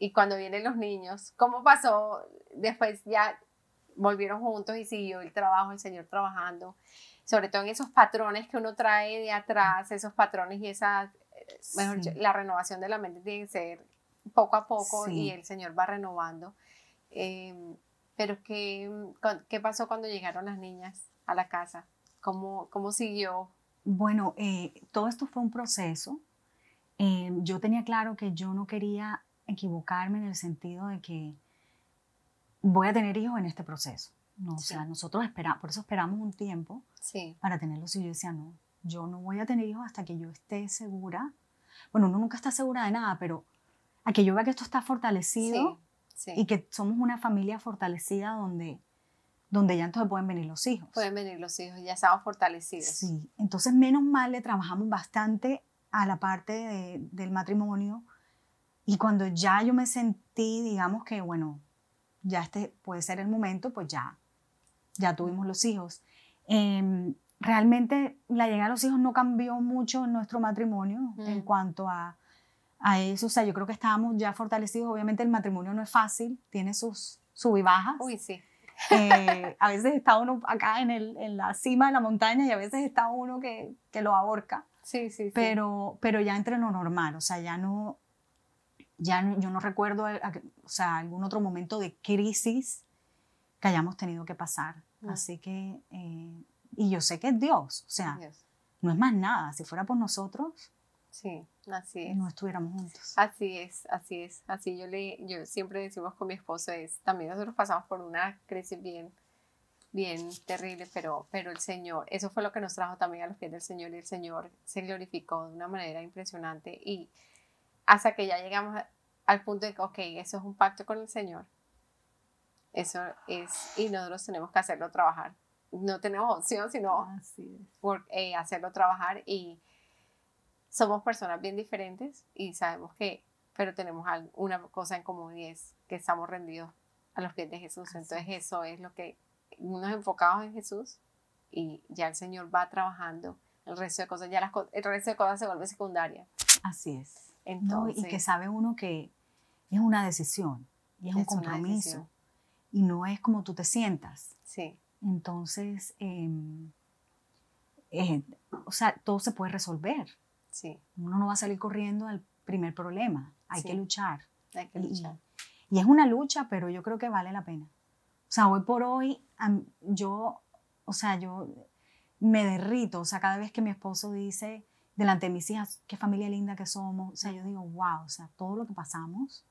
Y cuando vienen los niños, ¿cómo pasó? Después ya volvieron juntos y siguió el trabajo, el Señor trabajando. Sobre todo en esos patrones que uno trae de atrás, esos patrones y esa, eh, mejor la renovación de la mente tiene que ser poco a poco y el Señor va renovando. Em, pero ¿qué, ¿qué pasó cuando llegaron las niñas a la casa? ¿Cómo, cómo siguió? Bueno, eh, todo esto fue un proceso. Em, yo tenía claro que yo no quería equivocarme en el sentido de que voy a tener hijos en este proceso. No, O sea, nosotros esperamos, por eso esperamos un tiempo sí. para tenerlos. Y yo decía, no, yo no voy a tener hijos hasta que yo esté segura. Bueno, uno nunca está segura de nada, pero a que yo vea que esto está fortalecido y que somos una familia fortalecida donde, donde ya entonces pueden venir los hijos. Pueden venir los hijos, ya estamos fortalecidos. Sí, entonces menos mal le trabajamos bastante a la parte del matrimonio y cuando ya yo me sentí, digamos que, bueno, ya este puede ser el momento, pues ya, ya tuvimos los hijos. Em, realmente la llegada de los hijos no cambió mucho nuestro matrimonio en mm. cuanto a a eso. O sea, yo creo que estábamos ya fortalecidos. Obviamente el matrimonio no es fácil, tiene sus sub y bajas. Uy, sí. Eh, a veces está uno acá en, el, en, la cima de la montaña y a veces está uno que, que lo ahorca. Sí, sí, sí. Pero, pero ya entre lo normal, o sea, ya no, ya no, yo no recuerdo, o sea, algún otro momento de crisis que hayamos tenido que pasar. Mm. Así que, eh, y yo sé que es Dios, o sea, no es más nada. Si fuera por nosotros, Sí, así es. No estuviéramos juntos. Así es, así es. Así yo le, yo siempre decimos con mi esposo es, también nosotros pasamos por una crisis bien, bien terrible, pero, pero el Señor, eso fue lo que nos trajo también a los pies del Señor y el Señor se glorificó de una manera impresionante y hasta que ya llegamos al punto de que, ok, eso es un pacto con el Señor. Eso es, y nosotros tenemos que hacerlo trabajar. No tenemos opción, sino por, eh, hacerlo trabajar y somos personas bien diferentes y sabemos que, pero tenemos una cosa en común y es que estamos rendidos a los pies de Jesús. Entonces eso es lo que nos enfocamos en Jesús y ya el Señor va trabajando el resto de cosas, ya las, el resto de cosas se vuelve secundaria. Así es. Entonces, y que sabe uno que es una decisión y es, un compromiso. Y no es como tú te sientas. Sí. Entonces, em, eh, o sea, todo se puede resolver. Sí. Uno no va a salir corriendo al primer problema. Hay que luchar. Hay que luchar. Y, es una lucha, pero yo creo que vale la pena. O sea, hoy por hoy, yo, o sea, yo me derrito. O sea, cada vez que mi esposo dice delante de mis hijas, qué familia linda que somos. O sea, yo digo, wow, o sea, todo lo que pasamos,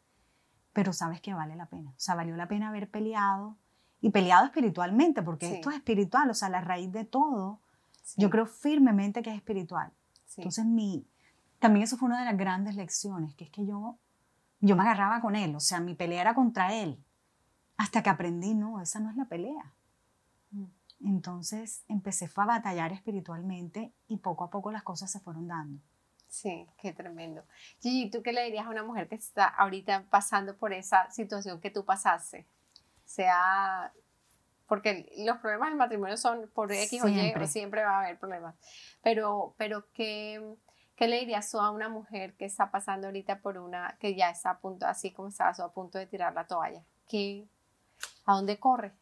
pero sabes que vale la pena. O sea, valió la pena haber peleado y peleado espiritualmente, porque esto es espiritual, o sea, la raíz de todo, yo creo firmemente que es espiritual. Entonces, mi, también eso fue una de las grandes lecciones, que es que yo, yo me agarraba con él, o sea, mi pelea era contra él, hasta que aprendí, no, esa no es la pelea. Entonces empecé a batallar espiritualmente y poco a poco las cosas se fueron dando. Sí, qué tremendo. Gigi, ¿tú qué le dirías a una mujer que está ahorita pasando por esa situación que tú pasaste? Sea, porque los problemas del matrimonio son por X o Y, siempre va a haber problemas. Pero, pero ¿qué, ¿qué le dirías tú a una mujer que está pasando ahorita por una, que ya está a punto, así como estabas, a punto de tirar la toalla? ¿Qué, ¿A dónde corre?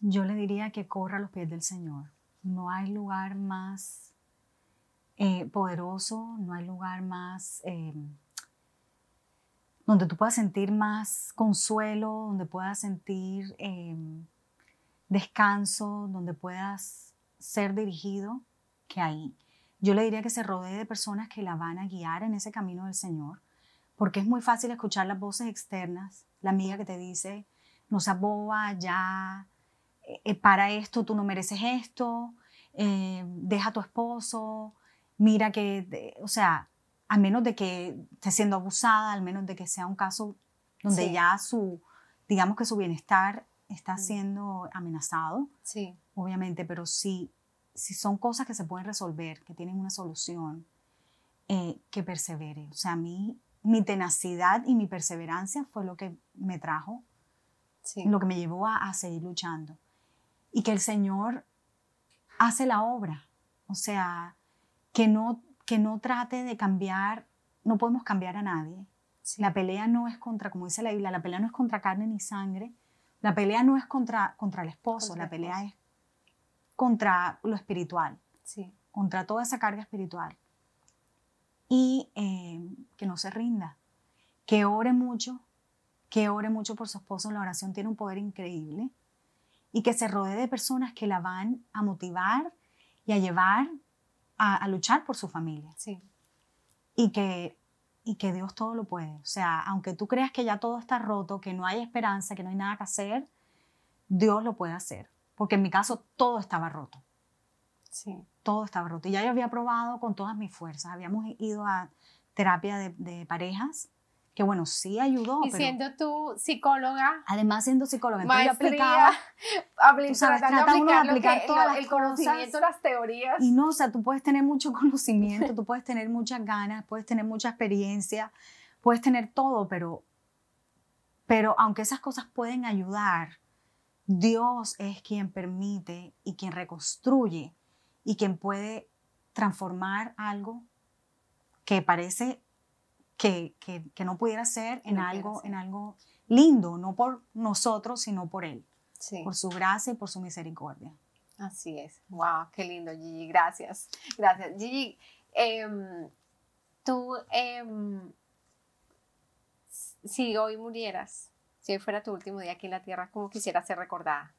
Yo le diría que corra a los pies del Señor. No hay lugar más eh, poderoso, no hay lugar más eh, donde tú puedas sentir más consuelo, donde puedas sentir eh, descanso, donde puedas ser dirigido, que ahí. Yo le diría que se rodee de personas que la van a guiar en ese camino del Señor, porque es muy fácil escuchar las voces externas, la amiga que te dice, no seas boba, ya, eh, para esto tú no mereces esto, eh, deja a tu esposo, mira que, o sea, a menos de que esté siendo abusada, al menos de que sea un caso donde ya su, digamos que su bienestar está siendo amenazado, sí. obviamente, pero si, si son cosas que se pueden resolver, que tienen una solución, eh, que persevere. O sea, a mí, mi tenacidad y mi perseverancia fue lo que me trajo, lo que me llevó a seguir luchando y que el Señor hace la obra. O sea, que no, que no trate de cambiar, no podemos cambiar a nadie. La pelea no es contra, como dice la Biblia, la pelea no es contra carne ni sangre. La pelea no es contra, contra el esposo, la pelea es contra lo espiritual, sí. contra toda esa carga espiritual. Y eh, que no se rinda, que ore mucho, que ore mucho por su esposo. La oración tiene un poder increíble y que se rodee de personas que la van a motivar y a llevar a, luchar por su familia. Sí. Y que, y que Dios todo lo puede. O sea, aunque tú creas que ya todo está roto, que no hay esperanza, que no hay nada que hacer, Dios lo puede hacer. Porque en mi caso todo estaba roto. Sí. Todo estaba roto. Y ya yo había probado con todas mis fuerzas. Habíamos ido a terapia de, de parejas que bueno, sí ayudó. Y siendo tú psicóloga. Además, siendo psicóloga, entonces yo aplicaba. [LAUGHS] tú sabes, de aplicar todas las el conocimiento, las teorías. Y no, o sea, tú puedes tener mucho [LAUGHS] conocimiento, tú [LAUGHS] puedes tener muchas ganas, puedes tener mucha experiencia, puedes tener todo, pero, pero aunque esas cosas pueden ayudar, Dios es quien permite y quien reconstruye y quien puede transformar algo que parece que, que, no pudiera ser en, algo, en algo lindo, no por nosotros, sino por Él, por su gracia y por su misericordia. Así es. Wow, qué lindo, Gigi. Gracias. Gracias. Gigi, em, tú, em, si hoy murieras, si hoy fuera tu último día aquí en la tierra, ¿cómo quisieras ser recordada?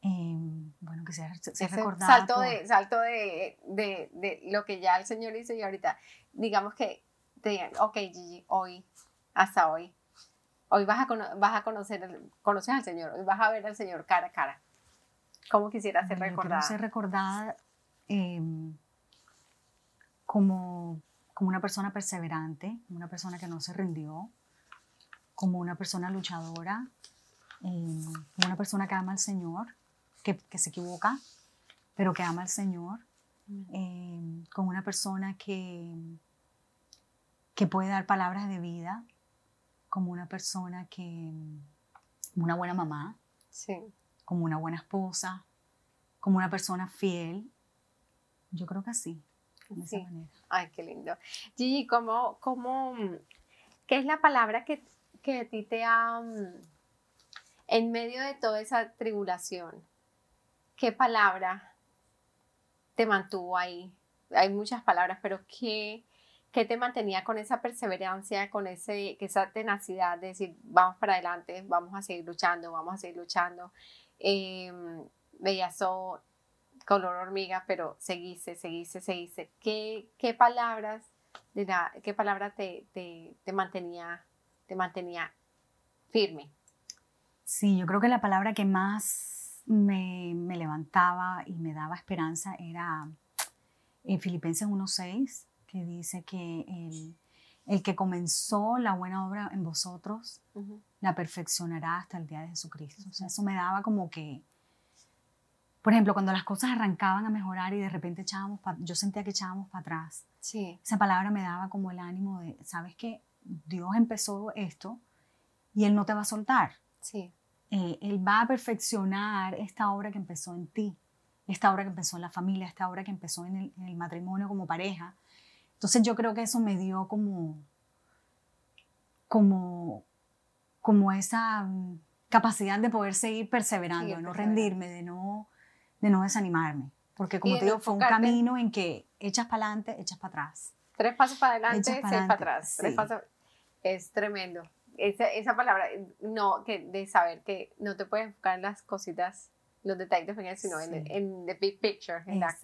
Em, bueno, quisiera ser, recordada. Salto, de, salto de, de, de, lo que ya el Señor hizo y ahorita, digamos que te digan, ok Gigi, hoy, hasta hoy, hoy vas a, vas a conocer, conoces al Señor, hoy vas a ver al Señor cara a cara. ¿Cómo quisiera ser recordada? ser recordada em, como, como una persona perseverante, como una persona que no se rindió, como una persona luchadora, em, como una persona que ama al Señor, que, que se equivoca, pero que ama al Señor, em, como una persona que que puede dar palabras de vida, como una persona que, como una buena mamá, sí. como una buena esposa, como una persona fiel. Yo creo que así, de manera. Ay, qué lindo. Gigi, ¿cómo, cómo, ¿qué es la palabra que, que a ti te ha, en medio de toda esa tribulación, qué palabra te mantuvo ahí? Hay muchas palabras, pero ¿qué, qué te mantenía con esa perseverancia, con ese, esa tenacidad de decir, vamos para adelante, vamos a seguir luchando, vamos a seguir luchando? Eh, veías color hormiga, pero seguiste, seguiste, seguiste. ¿Qué, qué palabras, qué palabra te, te, te, mantenía, te mantenía firme? Sí, yo creo que la palabra que más me, me levantaba y me daba esperanza era en Filipenses 1.6, que dice que el, el, que comenzó la buena obra en vosotros, la perfeccionará hasta el día de Jesucristo. O sea, eso me daba como que, por ejemplo, cuando las cosas arrancaban a mejorar y de repente echábamos, yo sentía que echábamos para atrás. Sí. Esa palabra me daba como el ánimo de, ¿sabes qué? Dios empezó esto y Él no te va a soltar. Sí. Eh, él va a perfeccionar esta obra que empezó en ti, esta obra que empezó en la familia, esta obra que empezó en el, en el matrimonio como pareja. Entonces yo creo que eso me dio como, como, como esa capacidad de poder seguir perseverando, de no rendirme, de no de no desanimarme. Porque como te digo, fue un camino en que echas para adelante, echas para atrás. Tres pasos para adelante, seis para atrás. Tres pasos. Es tremendo. Esa, esa, palabra, no, que de saber que no te puedes enfocar en las cositas, los detalles pequeños, sino en, en the big picture. En la,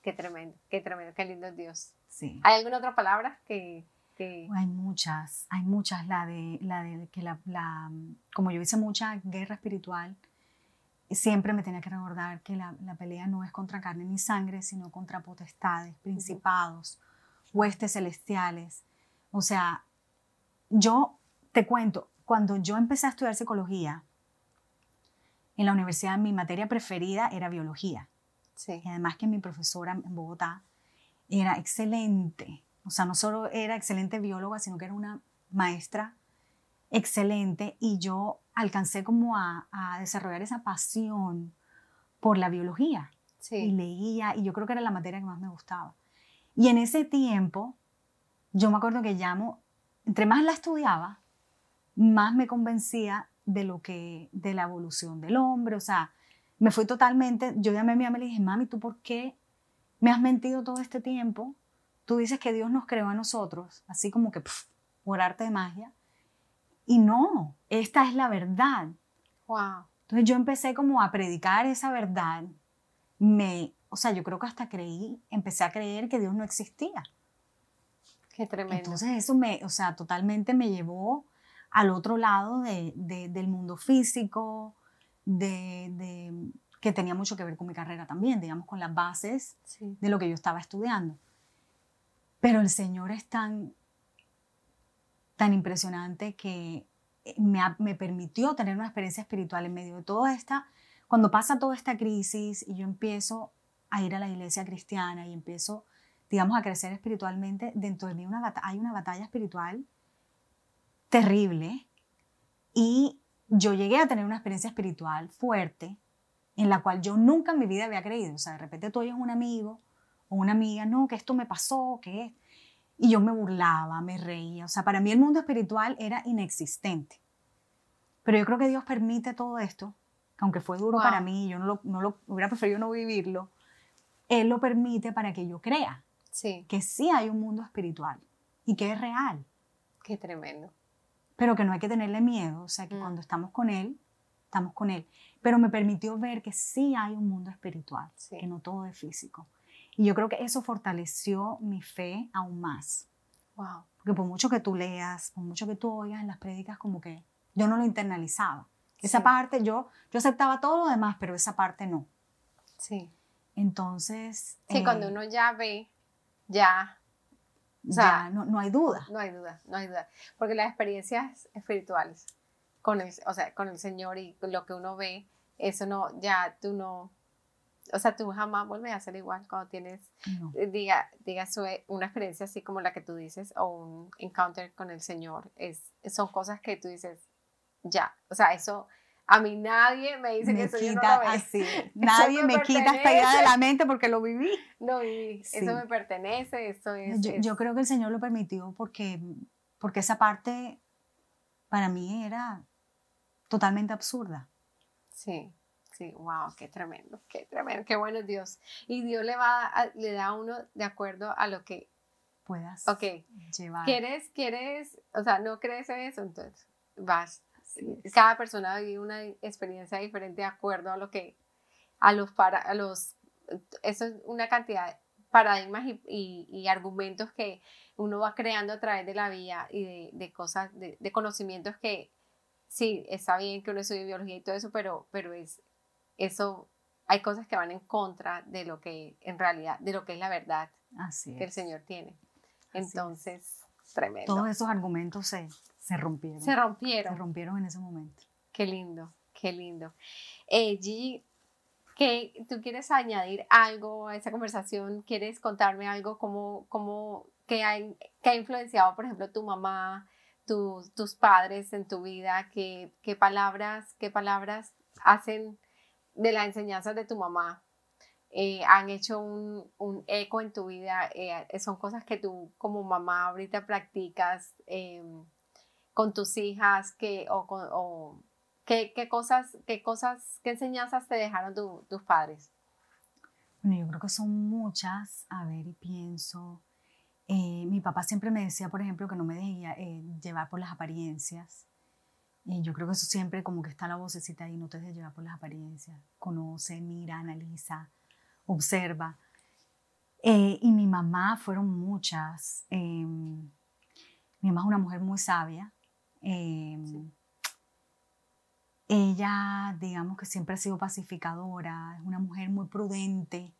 qué tremendo, qué tremendo, qué lindo Dios. Sí. ¿Hay alguna otra palabra que, que... Hay muchas, hay muchas. La de, la de que la, la, como yo hice mucha guerra espiritual, siempre me tenía que recordar que la, pelea no es contra carne ni sangre, sino contra potestades, principados, huestes celestiales. O sea, yo te cuento, cuando yo empecé a estudiar psicología, en la universidad mi materia preferida era biología. Sí. Y además que mi profesora en Bogotá era excelente. O sea, no solo era excelente bióloga, sino que era una maestra excelente y yo alcancé como a, desarrollar esa pasión por la biología. Y leía, y yo creo que era la materia que más me gustaba. Y en ese tiempo, yo me acuerdo que llamo, entre más la estudiaba, más me convencía de lo que, de la evolución del hombre, o sea, me fui totalmente, yo llamé a mi mamá y le dije, mami, ¿tú por qué me has mentido todo este tiempo? Tú dices que Dios nos creó a nosotros, así como que por arte de magia, y no, esta es la verdad. Wow. Entonces yo empecé como a predicar esa verdad. Me, o sea, yo creo que hasta creí, empecé a creer que Dios no existía. Qué tremendo. Entonces eso me, o sea, totalmente me llevó al otro lado de, del mundo físico, de, que tenía mucho que ver con mi carrera también, digamos, con las bases de lo que yo estaba estudiando. Pero el Señor es tan tan impresionante que eh, me, permitió tener una experiencia espiritual en medio de toda esta, cuando pasa toda esta crisis y yo empiezo a ir a la iglesia cristiana y empiezo, digamos, a crecer espiritualmente, dentro de mí una hay una batalla espiritual terrible y yo llegué a tener una experiencia espiritual fuerte en la cual yo nunca en mi vida había creído. O sea, de repente tú oyes un amigo o una amiga, no, que esto me pasó, que y yo me burlaba, me reía. O sea, para mí el mundo espiritual era inexistente. Pero yo creo que Dios permite todo esto, aunque fue duro para mí, yo no lo, no lo, hubiera preferido no vivirlo, Él lo permite para que yo crea sí. que sí hay un mundo espiritual y que es real. Qué tremendo. Pero que no hay que tenerle miedo, o sea, que mm. cuando estamos con Él, estamos con Él. Pero me permitió ver que sí hay un mundo espiritual, que no todo es físico. Y yo creo que eso fortaleció mi fe aún más. Wow. Porque por mucho que tú leas, por mucho que tú oigas en las prédicas, como que yo no lo internalizaba. Esa parte, yo, yo aceptaba todo lo demás, pero esa parte no. Sí. Entonces... Sí, cuando eh, uno ya ve, ya... O sea, no, no, hay duda. No hay duda, no hay duda. Porque las experiencias espirituales con el, o sea, con el Señor y lo que uno ve, eso no, ya tú no, o sea, tú jamás vuelves a ser igual cuando tienes, eh, diga, diga una experiencia así como la que tú dices o un encounter con el Señor. Es, son cosas que tú dices, ya, o sea, eso a mí nadie me dice que eso quita, así. [LAUGHS] Nadie me, quita esta idea de la mente porque lo viví. Lo viví. Eso me pertenece, eso es yo, yo, creo que el Señor lo permitió porque, porque esa parte para mí era totalmente absurda. Sí, sí, wow, qué tremendo, qué tremendo, qué bueno Dios. Y Dios le va le da a uno de acuerdo a lo que puedas okay. llevar. ¿Quieres, quieres, o sea, no crees en eso? Entonces vas. Cada persona vive una experiencia diferente de acuerdo a lo que, a los, para, a los, eso es una cantidad de paradigmas y, y, argumentos que uno va creando a través de la vida y de, de cosas, de, de, conocimientos que sí, está bien que uno estudie biología y todo eso, pero, pero es, eso, hay cosas que van en contra de lo que en realidad, de lo que es la verdad que el Señor tiene. Entonces, tremendo. Todos esos argumentos se, se rompieron. Se rompieron. Se rompieron en ese momento. Qué lindo, qué lindo. Eh, Gigi, ¿qué, ¿tú quieres añadir algo a esa conversación? ¿Quieres contarme algo como, como que, ha, que ha influenciado, por ejemplo, tu mamá, tus padres en tu vida? ¿Qué, qué palabras, qué palabras hacen de la enseñanza de tu mamá eh, han hecho un, un, eco en tu vida, eh, son cosas que tú como mamá ahorita practicas em, con tus hijas, que, o, o ¿qué, qué, cosas, qué cosas, qué enseñanzas te dejaron tus padres. Bueno, yo creo que son muchas, a ver y pienso. Eh, mi papá siempre me decía, por ejemplo, que no me dejía llevar por las apariencias. Y yo creo que eso siempre como que está la vocecita ahí, no te dejes llevar por las apariencias. Conoce, mira, analiza observa. Eh, y mi mamá fueron muchas. Mi mamá es una mujer muy sabia. Ella, digamos que siempre ha sido pacificadora, es una mujer muy prudente,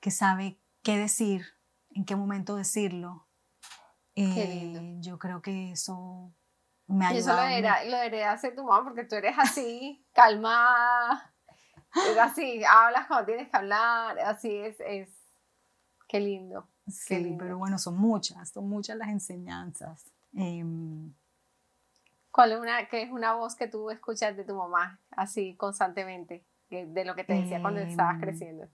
que sabe qué decir, en qué momento decirlo. Eh, yo creo que eso me ha ayudado. Y eso lo heredaste tu mamá porque tú eres así, calmada. Es así, hablas cuando tienes que hablar, así es, es, qué lindo. Sí, pero bueno, son muchas, son muchas las enseñanzas. Em, ¿Cuál es una, qué es una voz que tú escuchas de tu mamá así constantemente, de lo que te decía cuando estabas em, creciendo?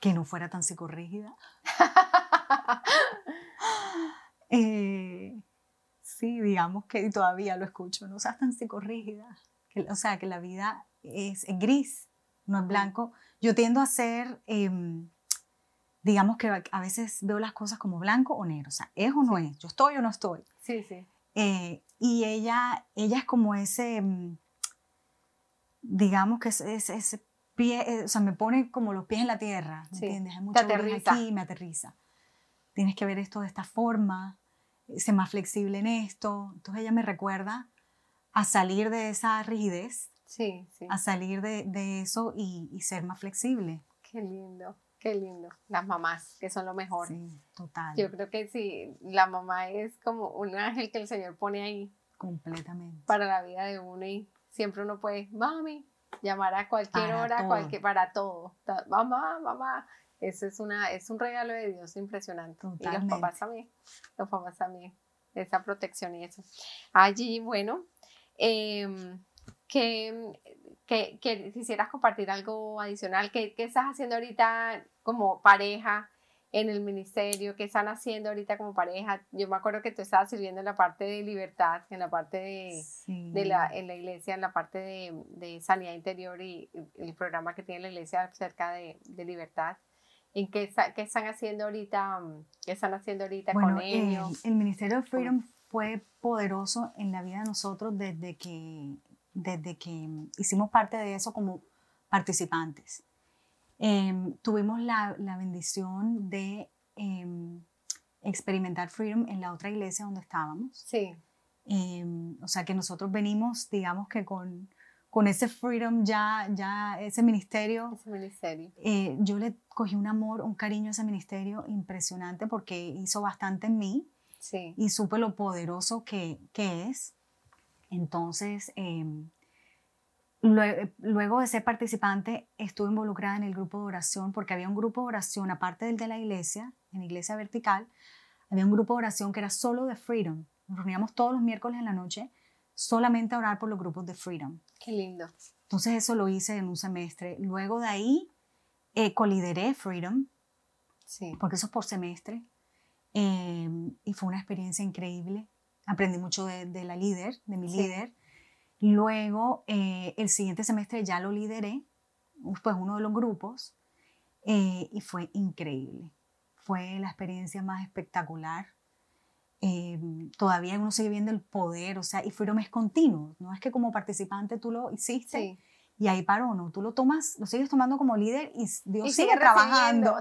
Que no fuera tan psicorrígida. [LAUGHS] eh, sí, digamos que todavía lo escucho, no seas tan psicorrígida o sea, que la vida es, gris, no es blanco. Yo tiendo a ser, em, digamos que a veces veo las cosas como blanco o negro, o sea, es o no es, yo estoy o no estoy. Sí, sí. Eh, y ella, ella es como ese, em, digamos que es, ese pie, eh, o sea, me pone como los pies en la tierra, ¿me entiendes? Hay mucha aterriza. aquí me aterriza. Tienes que ver esto de esta forma, ser más flexible en esto. Entonces ella me recuerda a salir de esa rigidez, sí, sí. a salir de, de eso y, y, ser más flexible. Qué lindo, qué lindo. Las mamás, que son lo mejor. Sí, total. Yo creo que sí, la mamá es como un ángel que el Señor pone ahí. Completamente. Para la vida de uno y siempre uno puede, mami, llamar a cualquier hora, cualquier, para todo. Mamá, mamá. Eso es, una, es un regalo de Dios impresionante. Totalmente. Y los papás también. Los papás también. Esa protección y eso. Allí, bueno, que, que, que, quisieras compartir algo adicional, ¿Qué, ¿Qué, estás haciendo ahorita como pareja en el ministerio? ¿Qué están haciendo ahorita como pareja? Yo me acuerdo que tú estabas sirviendo en la parte de libertad, en la parte de, de la, en la iglesia, en la parte de, de, sanidad interior y el programa que tiene la iglesia acerca de, de libertad. ¿En qué, qué, están haciendo ahorita? ¿Qué están haciendo ahorita con ellos? El, el Ministerio de Freedom fue poderoso en la vida de nosotros desde que, desde que hicimos parte de eso como participantes. Em, tuvimos la, la, bendición de em, experimentar Freedom en la otra iglesia donde estábamos. Sí. Em, o sea que nosotros venimos, digamos que con, con ese Freedom ya, ya ese ministerio. Ese ministerio. Eh, yo le cogí un amor, un cariño a ese ministerio impresionante porque hizo bastante en mí y supe lo poderoso que, que es. Entonces, luego, de ser participante, estuve involucrada en el grupo de oración porque había un grupo de oración, aparte del de la iglesia, en iglesia vertical, había un grupo de oración que era solo de Freedom. Nos reuníamos todos los miércoles en la noche solamente a orar por los grupos de Freedom. Qué lindo. Entonces eso lo hice en un semestre. Luego de ahí eh, colideré Freedom, sí. porque eso es por semestre. Em, y fue una experiencia increíble. Aprendí mucho de, la líder, de mi líder. Luego, eh, el siguiente semestre ya lo lideré, pues uno de los grupos, eh, y fue increíble. Fue la experiencia más espectacular. Em, todavía uno sigue viendo el poder, o sea, y fueron mes continuos, no es que como participante tú lo hiciste y ahí paró, no, tú lo tomas, lo sigues tomando como líder y Dios sigue, trabajando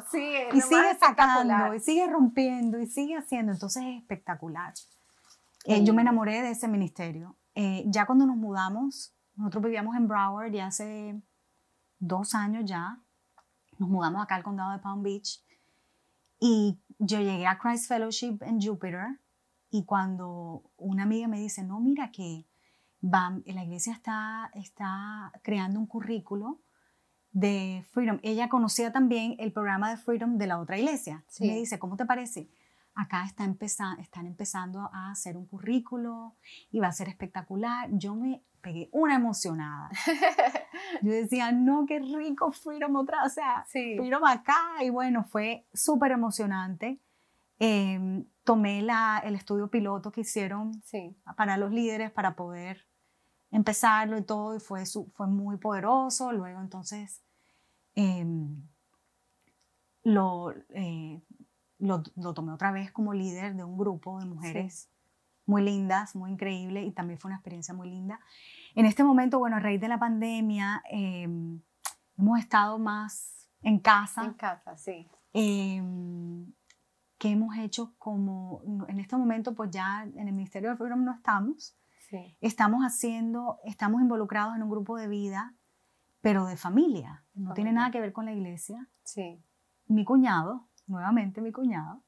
y sigue sacando y sigue rompiendo y sigue haciendo, entonces es espectacular. Eh, yo me enamoré de ese ministerio. Eh, ya cuando nos mudamos, nosotros vivíamos en Broward ya hace dos años ya, nos mudamos acá al condado de Palm Beach y yo llegué a Christ Fellowship en Jupiter y cuando una amiga me dice, no, mira que la iglesia está, está creando un currículo de Freedom. Ella conocía también el programa de Freedom de la otra iglesia. Me dice, ¿cómo te parece? Acá está están empezando a hacer un currículo y va a ser espectacular. Yo me pegué una emocionada. [LAUGHS] Yo decía, no, qué rico Freedom otra, o sea, Freedom acá. Y bueno, fue súper emocionante. Em, tomé la, el estudio piloto que hicieron para los líderes para poder empezarlo y todo, y fue, fue muy poderoso. Luego entonces em, lo, eh, lo, lo, tomé otra vez como líder de un grupo de mujeres muy lindas, muy increíble, y también fue una experiencia muy linda. En este momento, bueno, a raíz de la pandemia, em, hemos estado más en casa. En casa, sí. Em, ¿Qué hemos hecho como, en este momento, pues ya en el Ministerio del Freedom no estamos, Estamos haciendo, estamos involucrados en un grupo de vida, pero de familia. No tiene nada que ver con la iglesia. Sí. Mi cuñado, nuevamente mi cuñado,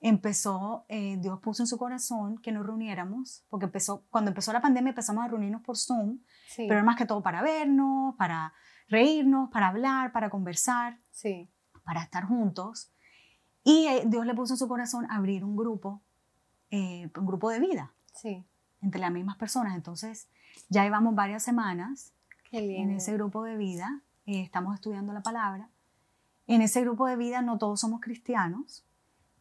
empezó, eh, Dios puso en su corazón que nos reuniéramos, porque empezó, cuando empezó la pandemia empezamos a reunirnos por Zoom, pero más que todo para vernos, para reírnos, para hablar, para conversar, sí. para estar juntos. Y eh, Dios le puso en su corazón abrir un grupo, eh, un grupo de vida. Sí entre las mismas personas. Entonces, ya llevamos varias semanas en ese grupo de vida, eh, estamos estudiando la palabra. En ese grupo de vida no todos somos cristianos,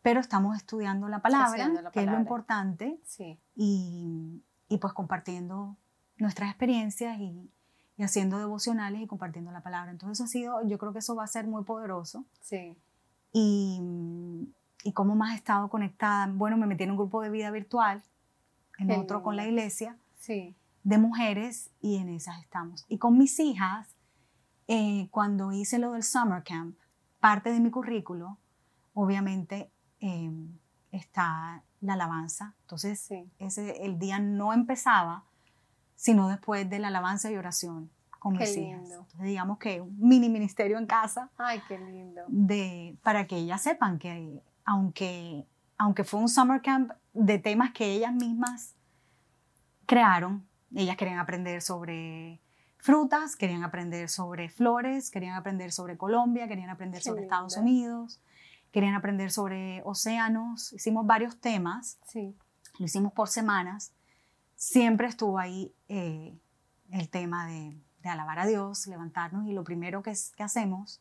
pero estamos estudiando la palabra, que es lo importante, sí. y, y, pues compartiendo nuestras experiencias y, y, haciendo devocionales y compartiendo la palabra. Entonces eso ha sido, yo creo que eso va a ser muy poderoso. Sí. Y, y cómo más he estado conectada. Bueno, me metí en un grupo de vida virtual en otro con la iglesia, sí. de mujeres, y en esas estamos. Y con mis hijas, eh, cuando hice lo del summer camp, parte de mi currículo, obviamente em, está la alabanza. Entonces, ese, el día no empezaba, sino después de la alabanza y oración con mis hijas. Entonces, digamos que un mini ministerio en casa. Ay, qué lindo. De, para que ellas sepan que aunque, aunque fue un summer camp de temas que ellas mismas crearon. Ellas querían aprender sobre frutas, querían aprender sobre flores, querían aprender sobre Colombia, querían aprender sobre Estados Unidos, querían aprender sobre océanos. Hicimos varios temas, sí. lo hicimos por semanas. Siempre estuvo ahí eh, el tema de, alabar a Dios, levantarnos y lo primero que, que hacemos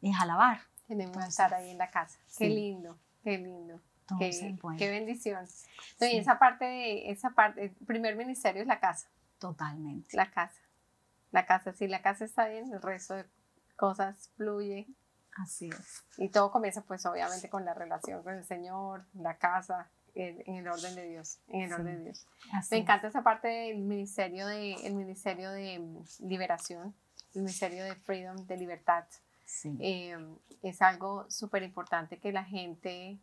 es alabar. Tenemos que estar ahí en la casa. Qué lindo, qué lindo qué, bendición. y esa parte de, esa parte, el primer ministerio es la casa. Totalmente. La casa. La casa, si la casa está bien, el resto de cosas fluye. Así es. Y todo comienza pues obviamente con la relación con el Señor, la casa, en, el orden de Dios, en el orden de Dios. Me encanta esa parte del ministerio de, el ministerio de mm, liberación, el ministerio de freedom, de libertad. Sí. Eh, es algo súper importante que la gente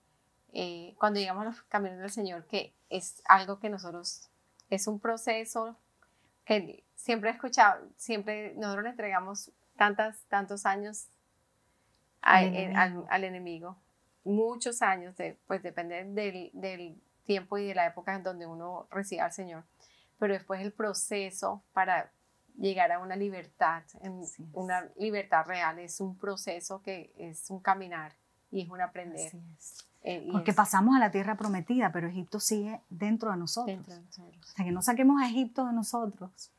eh, cuando llegamos a los caminos del Señor, que es algo que nosotros, es un proceso que siempre he escuchado, siempre nosotros le entregamos tantas, tantos años eh, al, enemigo. muchos años, de, pues depende del, del, tiempo y de la época en donde uno recibe al Señor, pero después el proceso para llegar a una libertad, en, una libertad real, es un proceso que es un caminar y es un aprender. Eh, Porque pasamos a la tierra prometida, pero Egipto sigue dentro de nosotros. Hasta que no saquemos a Egipto de nosotros,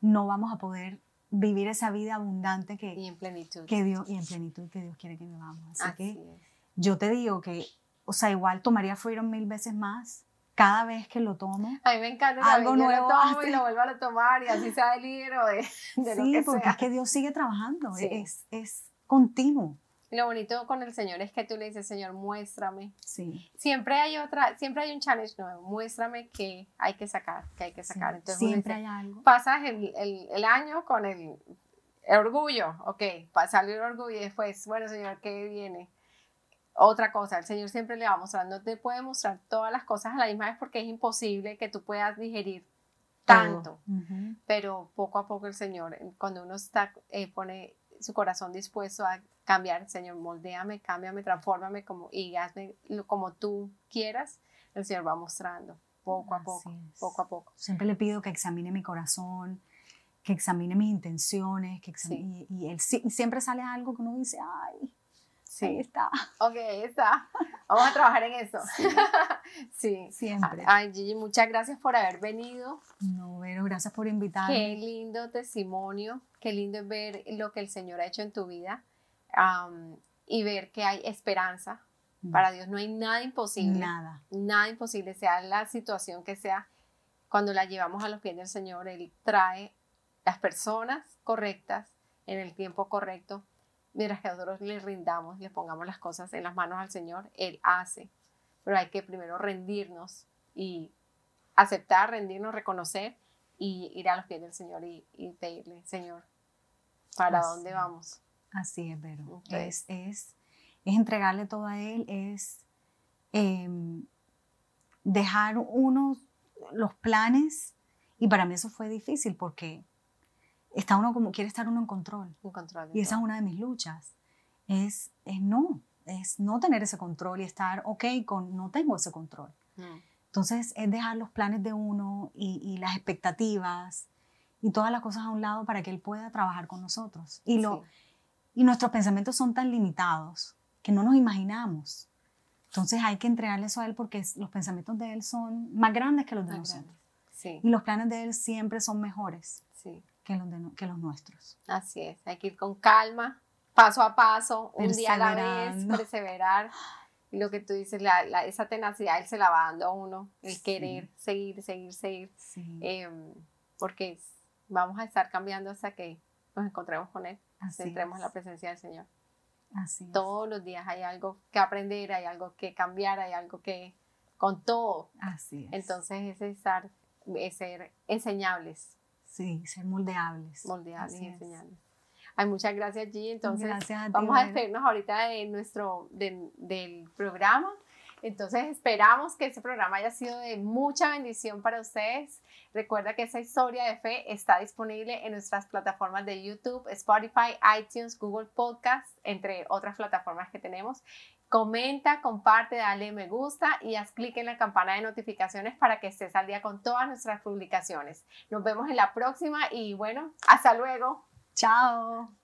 no vamos a poder vivir esa vida abundante que, y en plenitud. que Dios y en plenitud que Dios quiere que vivamos. Así, que yo te digo que o sea, igual tomaría Freedom mil veces más cada vez que lo tomo. A mí me encanta algo nuevo. Lo tomo y lo vuelvo a tomar y así sea de libro de, de sí, lo que porque es que Dios sigue trabajando, es, es continuo. Lo bonito con el Señor es que tú le dices, Señor, muéstrame. Sí. Siempre hay otra, siempre hay un challenge nuevo. Muéstrame que hay que sacar, que hay que sacar. Entonces, siempre hay algo. Pasas el, el, el, año con el, orgullo, ok, salió el orgullo y después, bueno, Señor, ¿qué viene? Otra cosa, el Señor siempre le va mostrando, no te puede mostrar todas las cosas a la misma vez porque es imposible que tú puedas digerir tanto, pero poco a poco el Señor, cuando uno está, eh, pone su corazón dispuesto a cambiar, Señor, moldéame, cámbiame, transfórmame como, y hazme como tú quieras, el Señor va mostrando poco a poco, poco a poco. Siempre le pido que examine mi corazón, que examine mis intenciones, que y, él siempre sale algo que uno dice, ay, sí. ahí está. Ok, está. Vamos a trabajar en eso. [LAUGHS] Sí. Siempre. Ay, Gigi, muchas gracias por haber venido. No, pero gracias por invitarme. Qué lindo testimonio, qué lindo es ver lo que el Señor ha hecho en tu vida y ver que hay esperanza. Mm. Para Dios no hay nada imposible. Nada. Nada imposible, sea la situación que sea. Cuando la llevamos a los pies del Señor, Él trae las personas correctas en el tiempo correcto, mientras que nosotros le rindamos, le pongamos las cosas en las manos al Señor, Él hace. Pero hay que primero rendirnos y aceptar, rendirnos, reconocer y ir a los pies del Señor y, pedirle, Señor, ¿para dónde vamos? Así es, Vero. Es, es, entregarle todo a Él, es em, dejar uno los planes. Y para mí eso fue difícil porque está uno como, quiere estar uno en control. y esa es una de mis luchas. Es, es no, es no tener ese control y estar ok con no tengo ese control. Entonces es dejar los planes de uno y, las expectativas y todas las cosas a un lado para que él pueda trabajar con nosotros. Y, lo, y nuestros pensamientos son tan limitados que no nos imaginamos. Entonces hay que entregarle eso a él porque los pensamientos de él son más grandes que los de nosotros. Y los planes de él siempre son mejores. Sí que los, que los nuestros. Así es, hay que ir con calma, paso a paso, un día a la vez, perseverar. Y lo que tú dices, la, esa tenacidad, él se la va dando a uno, el querer seguir, seguir, seguir. Em, porque vamos a estar cambiando hasta que nos encontremos con Él, entremos en la presencia del Señor. Así Todos los días hay algo que aprender, hay algo que cambiar, hay algo que, con todo. Así es. Entonces es estar, es ser enseñables Sí, ser moldeables. Moldeables y enseñables. Ay, muchas gracias, G. Entonces, vamos a despedirnos ahorita de nuestro, del programa. Entonces, esperamos que este programa haya sido de mucha bendición para ustedes. Recuerda que esa historia de fe está disponible en nuestras plataformas de YouTube, Spotify, iTunes, Google Podcast, entre otras plataformas que tenemos. Comenta, comparte, dale me gusta y haz clic en la campana de notificaciones para que estés al día con todas nuestras publicaciones. Nos vemos en la próxima y bueno, hasta luego. Chao.